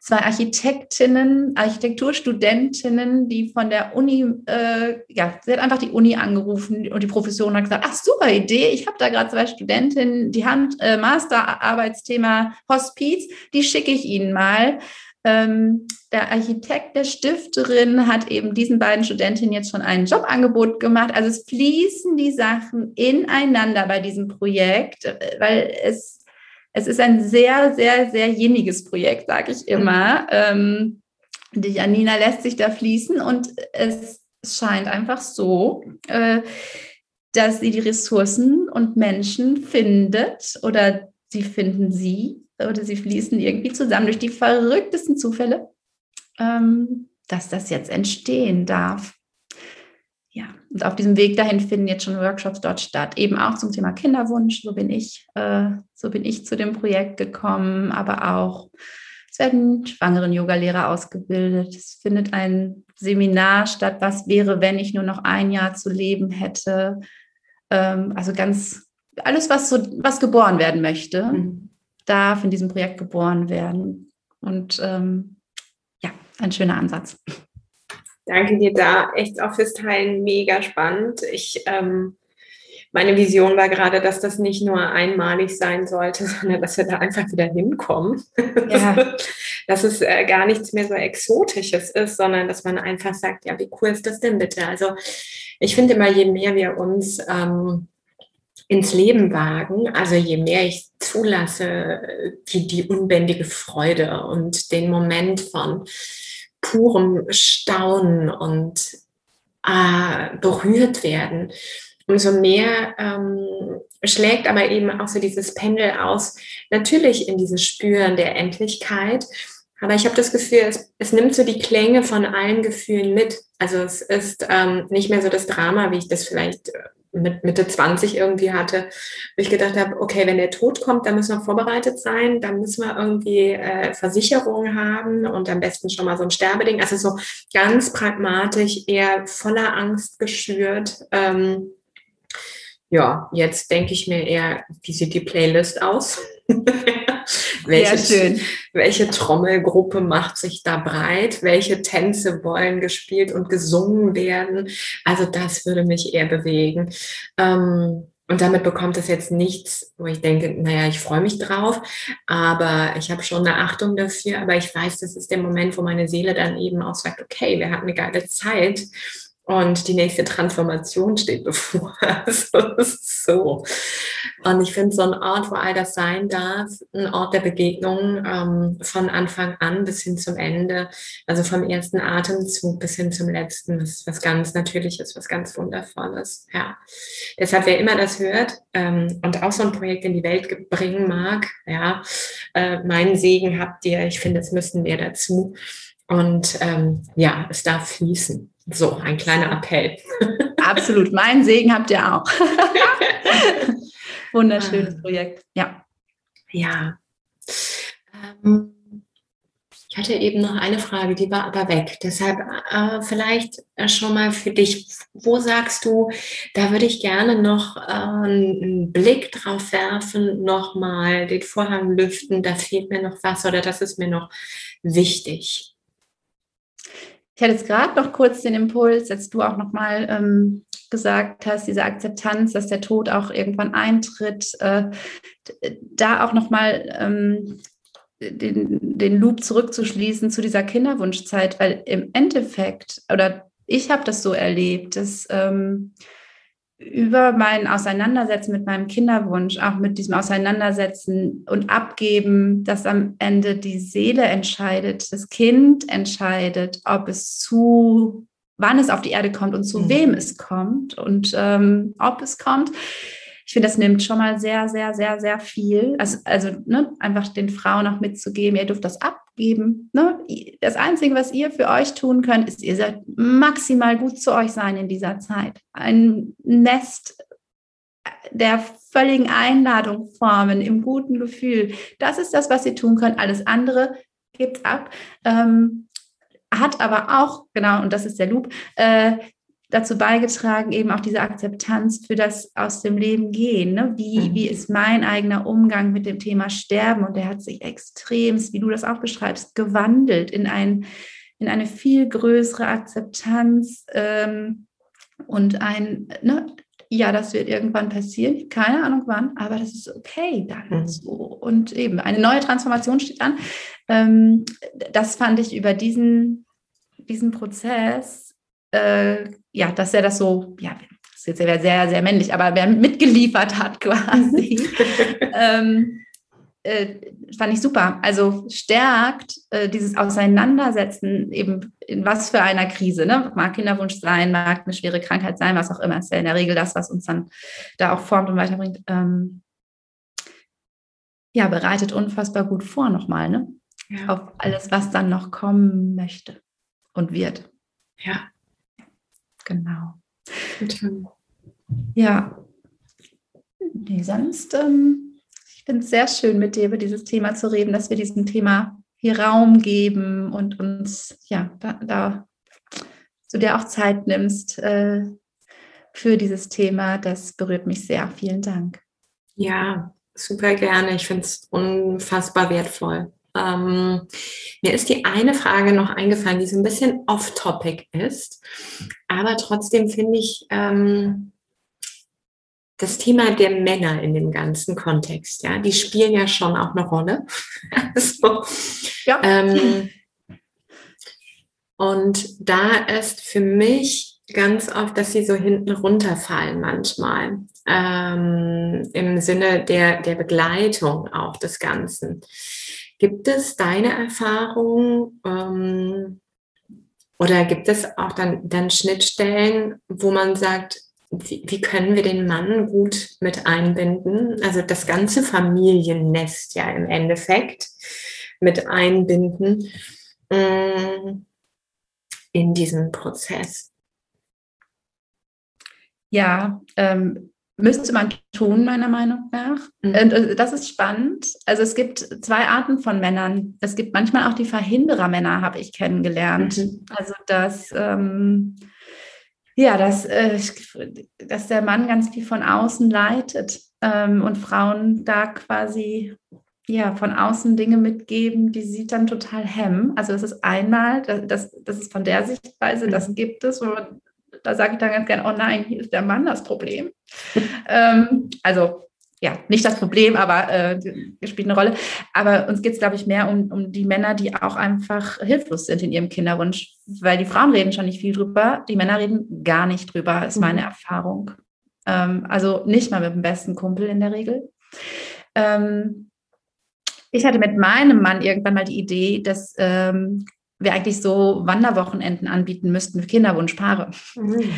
zwei Architektinnen, Architekturstudentinnen, die von der Uni, äh, ja, sie hat einfach die Uni angerufen und die Professorin hat gesagt, ach, super Idee, ich habe da gerade zwei Studentinnen, die haben äh, Masterarbeitsthema Hospiz, die schicke ich Ihnen mal. Ähm, der Architekt der Stifterin hat eben diesen beiden Studentinnen jetzt schon ein Jobangebot gemacht. Also es fließen die Sachen ineinander bei diesem Projekt, äh, weil es, es ist ein sehr, sehr, sehr jenniges Projekt, sage ich immer. Ähm, die Janina lässt sich da fließen und es scheint einfach so, äh, dass sie die Ressourcen und Menschen findet oder sie finden sie oder sie fließen irgendwie zusammen durch die verrücktesten Zufälle, ähm, dass das jetzt entstehen darf. Ja, und auf diesem Weg dahin finden jetzt schon Workshops dort statt, eben auch zum Thema Kinderwunsch. So bin ich, äh, so bin ich zu dem Projekt gekommen, aber auch es werden schwangeren Yogalehrer ausgebildet. Es findet ein Seminar statt, was wäre, wenn ich nur noch ein Jahr zu leben hätte. Ähm, also ganz alles, was so, was geboren werden möchte, mhm. Darf in diesem Projekt geboren werden. Und ähm, ja, ein schöner Ansatz. Danke dir da echt auch fürs Teilen. Mega spannend. Ich ähm, meine Vision war gerade, dass das nicht nur einmalig sein sollte, sondern dass wir da einfach wieder hinkommen. Ja. dass es äh, gar nichts mehr so Exotisches ist, sondern dass man einfach sagt, ja, wie cool ist das denn bitte? Also ich finde immer, je mehr wir uns ähm, ins Leben wagen, also je mehr ich zulasse, wie die unbändige Freude und den Moment von purem Staunen und äh, berührt werden, umso mehr ähm, schlägt aber eben auch so dieses Pendel aus, natürlich in dieses Spüren der Endlichkeit. Aber ich habe das Gefühl, es, es, nimmt so die Klänge von allen Gefühlen mit. Also es ist ähm, nicht mehr so das Drama, wie ich das vielleicht äh, mit Mitte 20 irgendwie hatte, wo ich gedacht habe, okay, wenn der Tod kommt, dann müssen wir vorbereitet sein, dann müssen wir irgendwie äh, Versicherungen haben und am besten schon mal so ein Sterbeding. Also so ganz pragmatisch, eher voller Angst geschürt. Ähm, ja, jetzt denke ich mir eher, wie sieht die Playlist aus? welche, welche Trommelgruppe macht sich da breit? Welche Tänze wollen gespielt und gesungen werden? Also das würde mich eher bewegen. Ähm, und damit bekommt es jetzt nichts, wo ich denke, naja, ich freue mich drauf, aber ich habe schon eine Achtung dafür, aber ich weiß, das ist der Moment, wo meine Seele dann eben auch sagt, okay, wir hatten eine geile Zeit und die nächste Transformation steht bevor. So. Und ich finde so ein Ort, wo all das sein darf, ein Ort der Begegnung ähm, von Anfang an bis hin zum Ende, also vom ersten Atemzug bis hin zum letzten, was, was ganz Natürliches, was ganz Wundervolles. Ja. Deshalb, wer immer das hört ähm, und auch so ein Projekt in die Welt bringen mag, ja, äh, meinen Segen habt ihr. Ich finde, es müssen mehr dazu. Und ähm, ja, es darf fließen. So, ein kleiner Appell. Absolut. Mein Segen habt ihr auch. Wunderschönes ah. Projekt. Ja. Ja. Ähm, ich hatte eben noch eine Frage, die war aber weg. Deshalb äh, vielleicht äh, schon mal für dich, wo sagst du, da würde ich gerne noch äh, einen Blick drauf werfen, nochmal den Vorhang lüften, da fehlt mir noch was oder das ist mir noch wichtig. Ich hatte jetzt gerade noch kurz den Impuls, als du auch nochmal ähm, gesagt hast, diese Akzeptanz, dass der Tod auch irgendwann eintritt, äh, da auch nochmal ähm, den, den Loop zurückzuschließen zu dieser Kinderwunschzeit, weil im Endeffekt, oder ich habe das so erlebt, dass ähm, über mein Auseinandersetzen mit meinem Kinderwunsch, auch mit diesem Auseinandersetzen und Abgeben, dass am Ende die Seele entscheidet, das Kind entscheidet, ob es zu, wann es auf die Erde kommt und zu mhm. wem es kommt und ähm, ob es kommt ich finde, das nimmt schon mal sehr, sehr, sehr, sehr viel. Also, also ne, einfach den Frauen auch mitzugeben, ihr dürft das abgeben. Ne? Das Einzige, was ihr für euch tun könnt, ist, ihr seid maximal gut zu euch sein in dieser Zeit. Ein Nest der völligen Einladung formen, im guten Gefühl. Das ist das, was ihr tun könnt. Alles andere gebt ab. Ähm, hat aber auch, genau, und das ist der Loop, äh, dazu beigetragen, eben auch diese Akzeptanz für das aus dem Leben gehen. Ne? Wie, mhm. wie ist mein eigener Umgang mit dem Thema Sterben? Und der hat sich extremst, wie du das auch beschreibst, gewandelt in, ein, in eine viel größere Akzeptanz ähm, und ein, ne, ja, das wird irgendwann passieren, keine Ahnung wann, aber das ist okay dann mhm. so. Und eben eine neue Transformation steht an. Ähm, das fand ich über diesen, diesen Prozess äh, ja, dass er das so, ja, das ist jetzt sehr, sehr, männlich, aber wer mitgeliefert hat quasi, ähm, äh, fand ich super. Also stärkt äh, dieses Auseinandersetzen eben in was für einer Krise, ne? Mag Kinderwunsch sein, mag eine schwere Krankheit sein, was auch immer. Ist ja in der Regel das, was uns dann da auch formt und weiterbringt. Ähm, ja, bereitet unfassbar gut vor nochmal, ne? Ja. Auf alles, was dann noch kommen möchte und wird. Ja. Genau. Ja. Nee, sonst, ähm, ich finde es sehr schön, mit dir über dieses Thema zu reden, dass wir diesem Thema hier Raum geben und uns, ja, da, da du dir auch Zeit nimmst äh, für dieses Thema. Das berührt mich sehr. Vielen Dank. Ja, super gerne. Ich finde es unfassbar wertvoll. Ähm, mir ist die eine Frage noch eingefallen, die so ein bisschen off-topic ist, aber trotzdem finde ich ähm, das Thema der Männer in dem ganzen Kontext, ja, die spielen ja schon auch eine Rolle. so, ja. Ähm, und da ist für mich ganz oft, dass sie so hinten runterfallen manchmal, ähm, im Sinne der, der Begleitung auch des Ganzen. Gibt es deine Erfahrung ähm, oder gibt es auch dann, dann Schnittstellen, wo man sagt, wie, wie, können wir den Mann gut mit einbinden? Also das ganze Familiennest ja im Endeffekt mit einbinden äh, in diesen Prozess. Ja, ähm, Müsste man tun, meiner Meinung nach. Mhm. Äh, das ist spannend. Also es gibt zwei Arten von Männern. Es gibt manchmal auch die Verhinderermänner, habe ich kennengelernt. Mhm. Also dass, ähm, ja, dass, äh, dass der Mann ganz viel von außen leitet ähm, und Frauen da quasi ja, von außen Dinge mitgeben, die sie dann total hemmen. Also das ist einmal, das, das ist von der Sichtweise, das mhm. gibt es, wo man da sage ich dann ganz gerne, oh nein, hier ist der Mann das Problem. ähm, also ja, nicht das Problem, aber äh, spielt eine Rolle. Aber uns geht es, glaube ich, mehr um, um die Männer, die auch einfach hilflos sind in ihrem Kinderwunsch. Weil die Frauen reden schon nicht viel drüber, die Männer reden gar nicht drüber, ist meine mhm. Erfahrung. Ähm, also nicht mal mit dem besten Kumpel in der Regel. Ähm, ich hatte mit meinem Mann irgendwann mal die Idee, dass ähm, wir eigentlich so Wanderwochenenden anbieten müssten für Kinderwunschpaare. Mhm.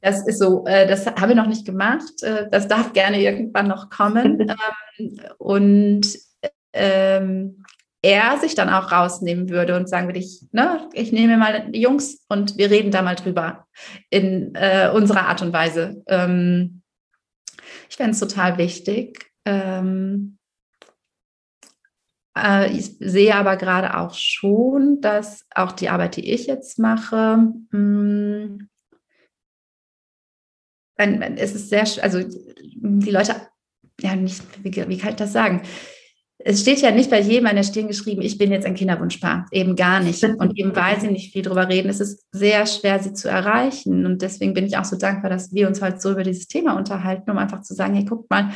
Das ist so, äh, das haben wir noch nicht gemacht. Äh, das darf gerne irgendwann noch kommen. ähm, und ähm, er sich dann auch rausnehmen würde und sagen würde, ich, ne, ich nehme mal die Jungs und wir reden da mal drüber in äh, unserer Art und Weise. Ähm, ich fände es total wichtig. Ähm, ich sehe aber gerade auch schon, dass auch die Arbeit, die ich jetzt mache, mh, hm, es ist sehr, also die Leute, ja, nicht, wie, wie kann ich das sagen? es steht ja nicht bei jedem an der Stirn geschrieben, ich bin jetzt ein Kinderwunschpaar. Eben gar nicht. Und eben weil sie nicht viel drüber reden, ist es sehr schwer, sie zu erreichen. Und deswegen bin ich auch so dankbar, dass wir uns heute so über dieses Thema unterhalten, um einfach zu sagen, hey, guck mal,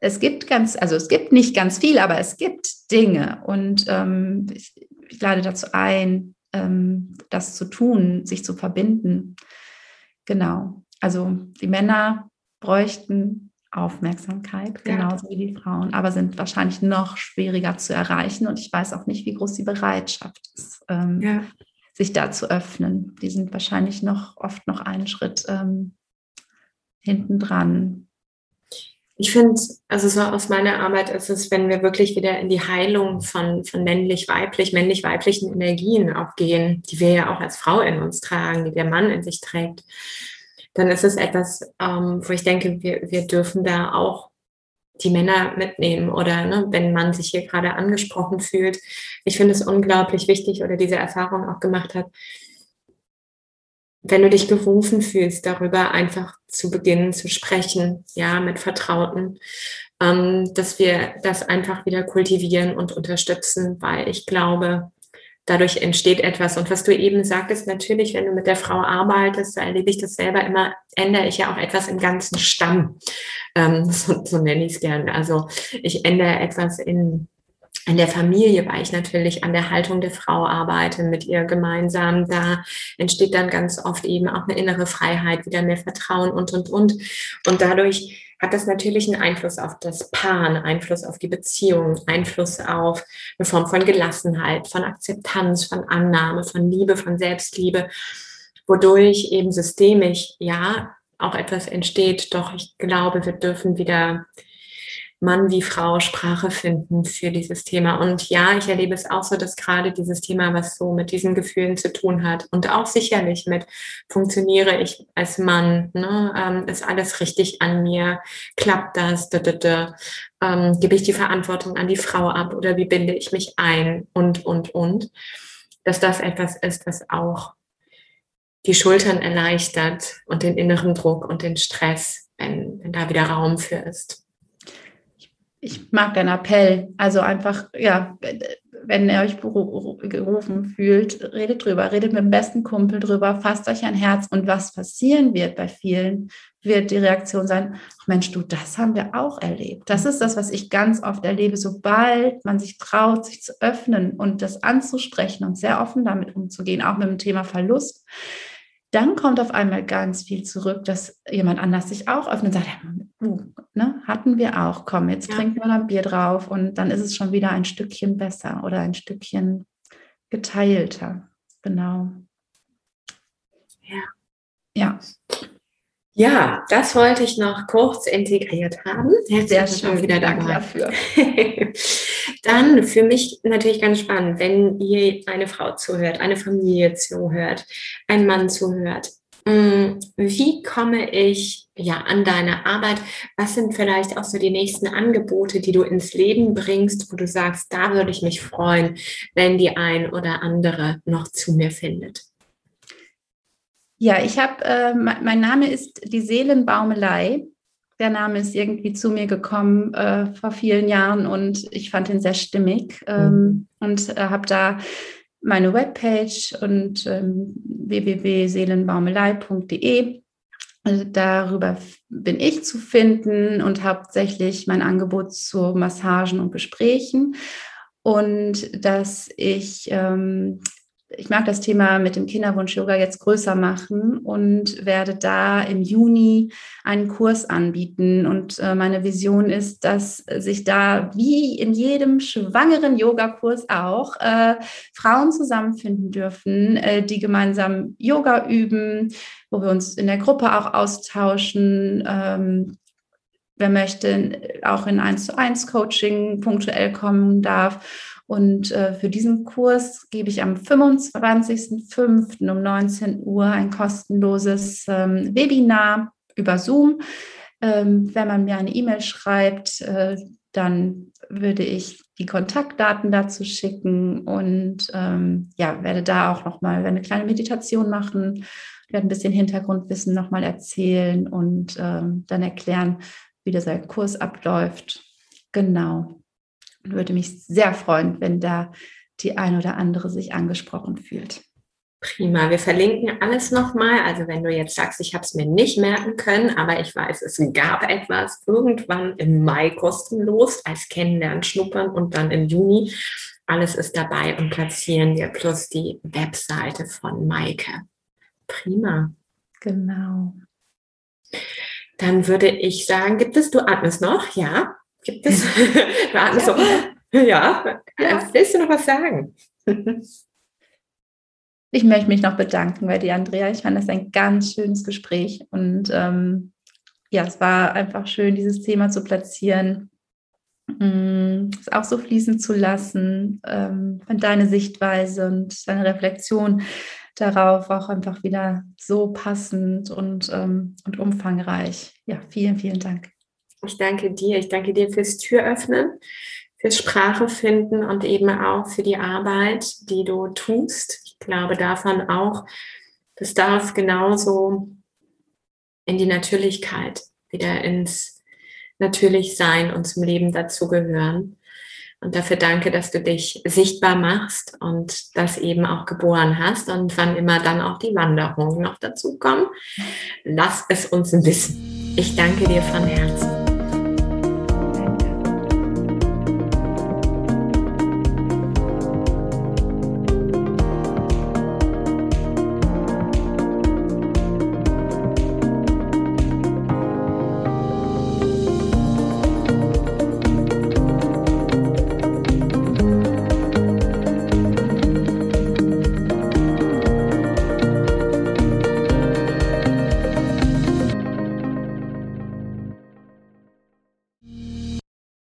es gibt ganz, also es gibt nicht ganz viel, aber es gibt Dinge. Und ähm, ich, ich, lade dazu ein, ähm, das zu tun, sich zu verbinden. Genau. Also die Männer bräuchten Aufmerksamkeit, genauso ja. wie die Frauen, aber sind wahrscheinlich noch schwieriger zu erreichen. Und ich weiß auch nicht, wie groß die Bereitschaft ist, ähm, ja. sich da zu öffnen. Die sind wahrscheinlich noch oft noch einen Schritt ähm, hinten dran. Ich finde, also so aus meiner Arbeit ist es, wenn wir wirklich wieder in die Heilung von, von männlich-weiblich, männlich-weiblichen Energien auch gehen, die wir ja auch als Frau in uns tragen, die der Mann in sich trägt dann ist es etwas, ähm, wo ich denke, wir, wir dürfen da auch die Männer mitnehmen oder ne, wenn man sich hier gerade angesprochen fühlt. Ich finde es unglaublich wichtig oder diese Erfahrung auch gemacht hat, wenn du dich berufen fühlst, darüber einfach zu beginnen zu sprechen, ja, mit Vertrauten, ähm, dass wir das einfach wieder kultivieren und unterstützen, weil ich glaube, dadurch entsteht etwas. Und was du eben sagtest, natürlich, wenn du mit der Frau arbeitest, da erlebe ich das selber immer, ändere ich ja auch etwas im ganzen Stamm. Ähm, so, so nenne ich es gerne. Also ich ändere etwas in, in der Familie, weil ich natürlich an der Haltung der Frau arbeite, mit ihr gemeinsam. Da entsteht dann ganz oft eben auch eine innere Freiheit, wieder mehr Vertrauen und, und, und. Und dadurch hat das natürlich einen Einfluss auf das Paar, einen Einfluss auf die Beziehung, Einfluss auf eine Form von Gelassenheit, von Akzeptanz, von Annahme, von Liebe, von Selbstliebe, wodurch eben systemisch ja auch etwas entsteht. Doch ich glaube, wir dürfen wieder Mann wie Frau Sprache finden für dieses Thema. Und ja, ich erlebe es auch so, dass gerade dieses Thema, was so mit diesen Gefühlen zu tun hat und auch sicherlich mit, funktioniere ich als Mann, ne, ähm, ist alles richtig an mir, klappt das, da, da, da, ähm, gebe ich die Verantwortung an die Frau ab oder wie binde ich mich ein und, und, und, dass das etwas ist, was auch die Schultern erleichtert und den inneren Druck und den Stress, wenn, wenn da wieder Raum für ist ich mag deinen Appell. Also einfach, ja, wenn ihr euch gerufen fühlt, redet drüber, redet mit dem besten Kumpel drüber, fasst euch ein Herz und was passieren wird bei vielen, wird die Reaktion sein, ach Mensch, du, das haben wir auch erlebt. Das ist das, was ich ganz oft erlebe, sobald man sich traut, sich zu öffnen und das anzusprechen und sehr offen damit umzugehen, auch mit dem Thema Verlust dann kommt auf einmal ganz viel zurück, dass jemand anders sich auch öffnet und sagt, uh, ne, hatten wir auch, komm, jetzt ja. trinken wir ein Bier drauf und dann ist es schon wieder ein Stückchen besser oder ein Stückchen geteilter. Genau. Ja. Ja. Ja, das wollte ich noch kurz integriert haben. Sehr schön, wieder dabei. dafür. Dann für mich natürlich ganz spannend, wenn ihr eine Frau zuhört, eine Familie zuhört, ein Mann zuhört. Mm, wie komme ich ja an deine Arbeit? Was sind vielleicht auch so die nächsten Angebote, die du ins Leben bringst, wo du sagst, da würde ich mich freuen, wenn die ein oder andere noch zu mir findet? Ja, ich habe, äh, mein Name ist die Seelenbaumelei. Der Name ist irgendwie zu mir gekommen äh, vor vielen Jahren und ich fand ihn sehr stimmig ähm, mhm. und äh, habe da meine Webpage und ähm, www.seelenbaumelei.de. Also darüber bin ich zu finden und hauptsächlich mein Angebot zu Massagen und Gesprächen und dass ich ähm, ich mag das Thema mit dem Kinderwunsch-Yoga jetzt größer machen und werde da im Juni einen Kurs anbieten. Und äh, meine Vision ist, dass sich da wie in jedem schwangeren Yogakurs auch äh, Frauen zusammenfinden dürfen, äh, die gemeinsam Yoga üben, wo wir uns in der Gruppe auch austauschen. Ähm, wer möchte, auch in 1 zu 1 Coaching punktuell kommen darf und äh, für diesen Kurs gebe ich am 25.05. um 19 Uhr ein kostenloses ähm, Webinar über Zoom. Ähm, wenn man mir eine E-Mail schreibt, äh, dann würde ich die Kontaktdaten dazu schicken und ähm, ja, werde da auch nochmal eine kleine Meditation machen, werde ein bisschen Hintergrundwissen nochmal erzählen und ähm, dann erklären, wie dieser Kurs abläuft. Genau würde mich sehr freuen, wenn da die ein oder andere sich angesprochen fühlt. Prima, wir verlinken alles nochmal. Also wenn du jetzt sagst, ich habe es mir nicht merken können, aber ich weiß, es gab etwas irgendwann im Mai kostenlos als Kennenlernen, Schnuppern und dann im Juni. Alles ist dabei und platzieren wir plus die Webseite von Maike. Prima. Genau. Dann würde ich sagen, gibt es, du atmest noch? Ja. Gibt es? ja. So, ja. ja. Willst du noch was sagen? Ich möchte mich noch bedanken bei dir, Andrea. Ich fand das ein ganz schönes Gespräch und ähm, ja, es war einfach schön, dieses Thema zu platzieren, mm, es auch so fließen zu lassen, ähm, deine Sichtweise und deine Reflexion darauf auch einfach wieder so passend und, ähm, und umfangreich. Ja, vielen, vielen Dank. Ich danke dir. Ich danke dir fürs Türöffnen, fürs Sprache finden und eben auch für die Arbeit, die du tust. Ich glaube davon auch, das darf genauso in die Natürlichkeit, wieder ins Natürlichsein und zum Leben dazugehören. Und dafür danke, dass du dich sichtbar machst und das eben auch geboren hast. Und wann immer dann auch die Wanderungen noch dazu kommen, lass es uns wissen. Ich danke dir von Herzen.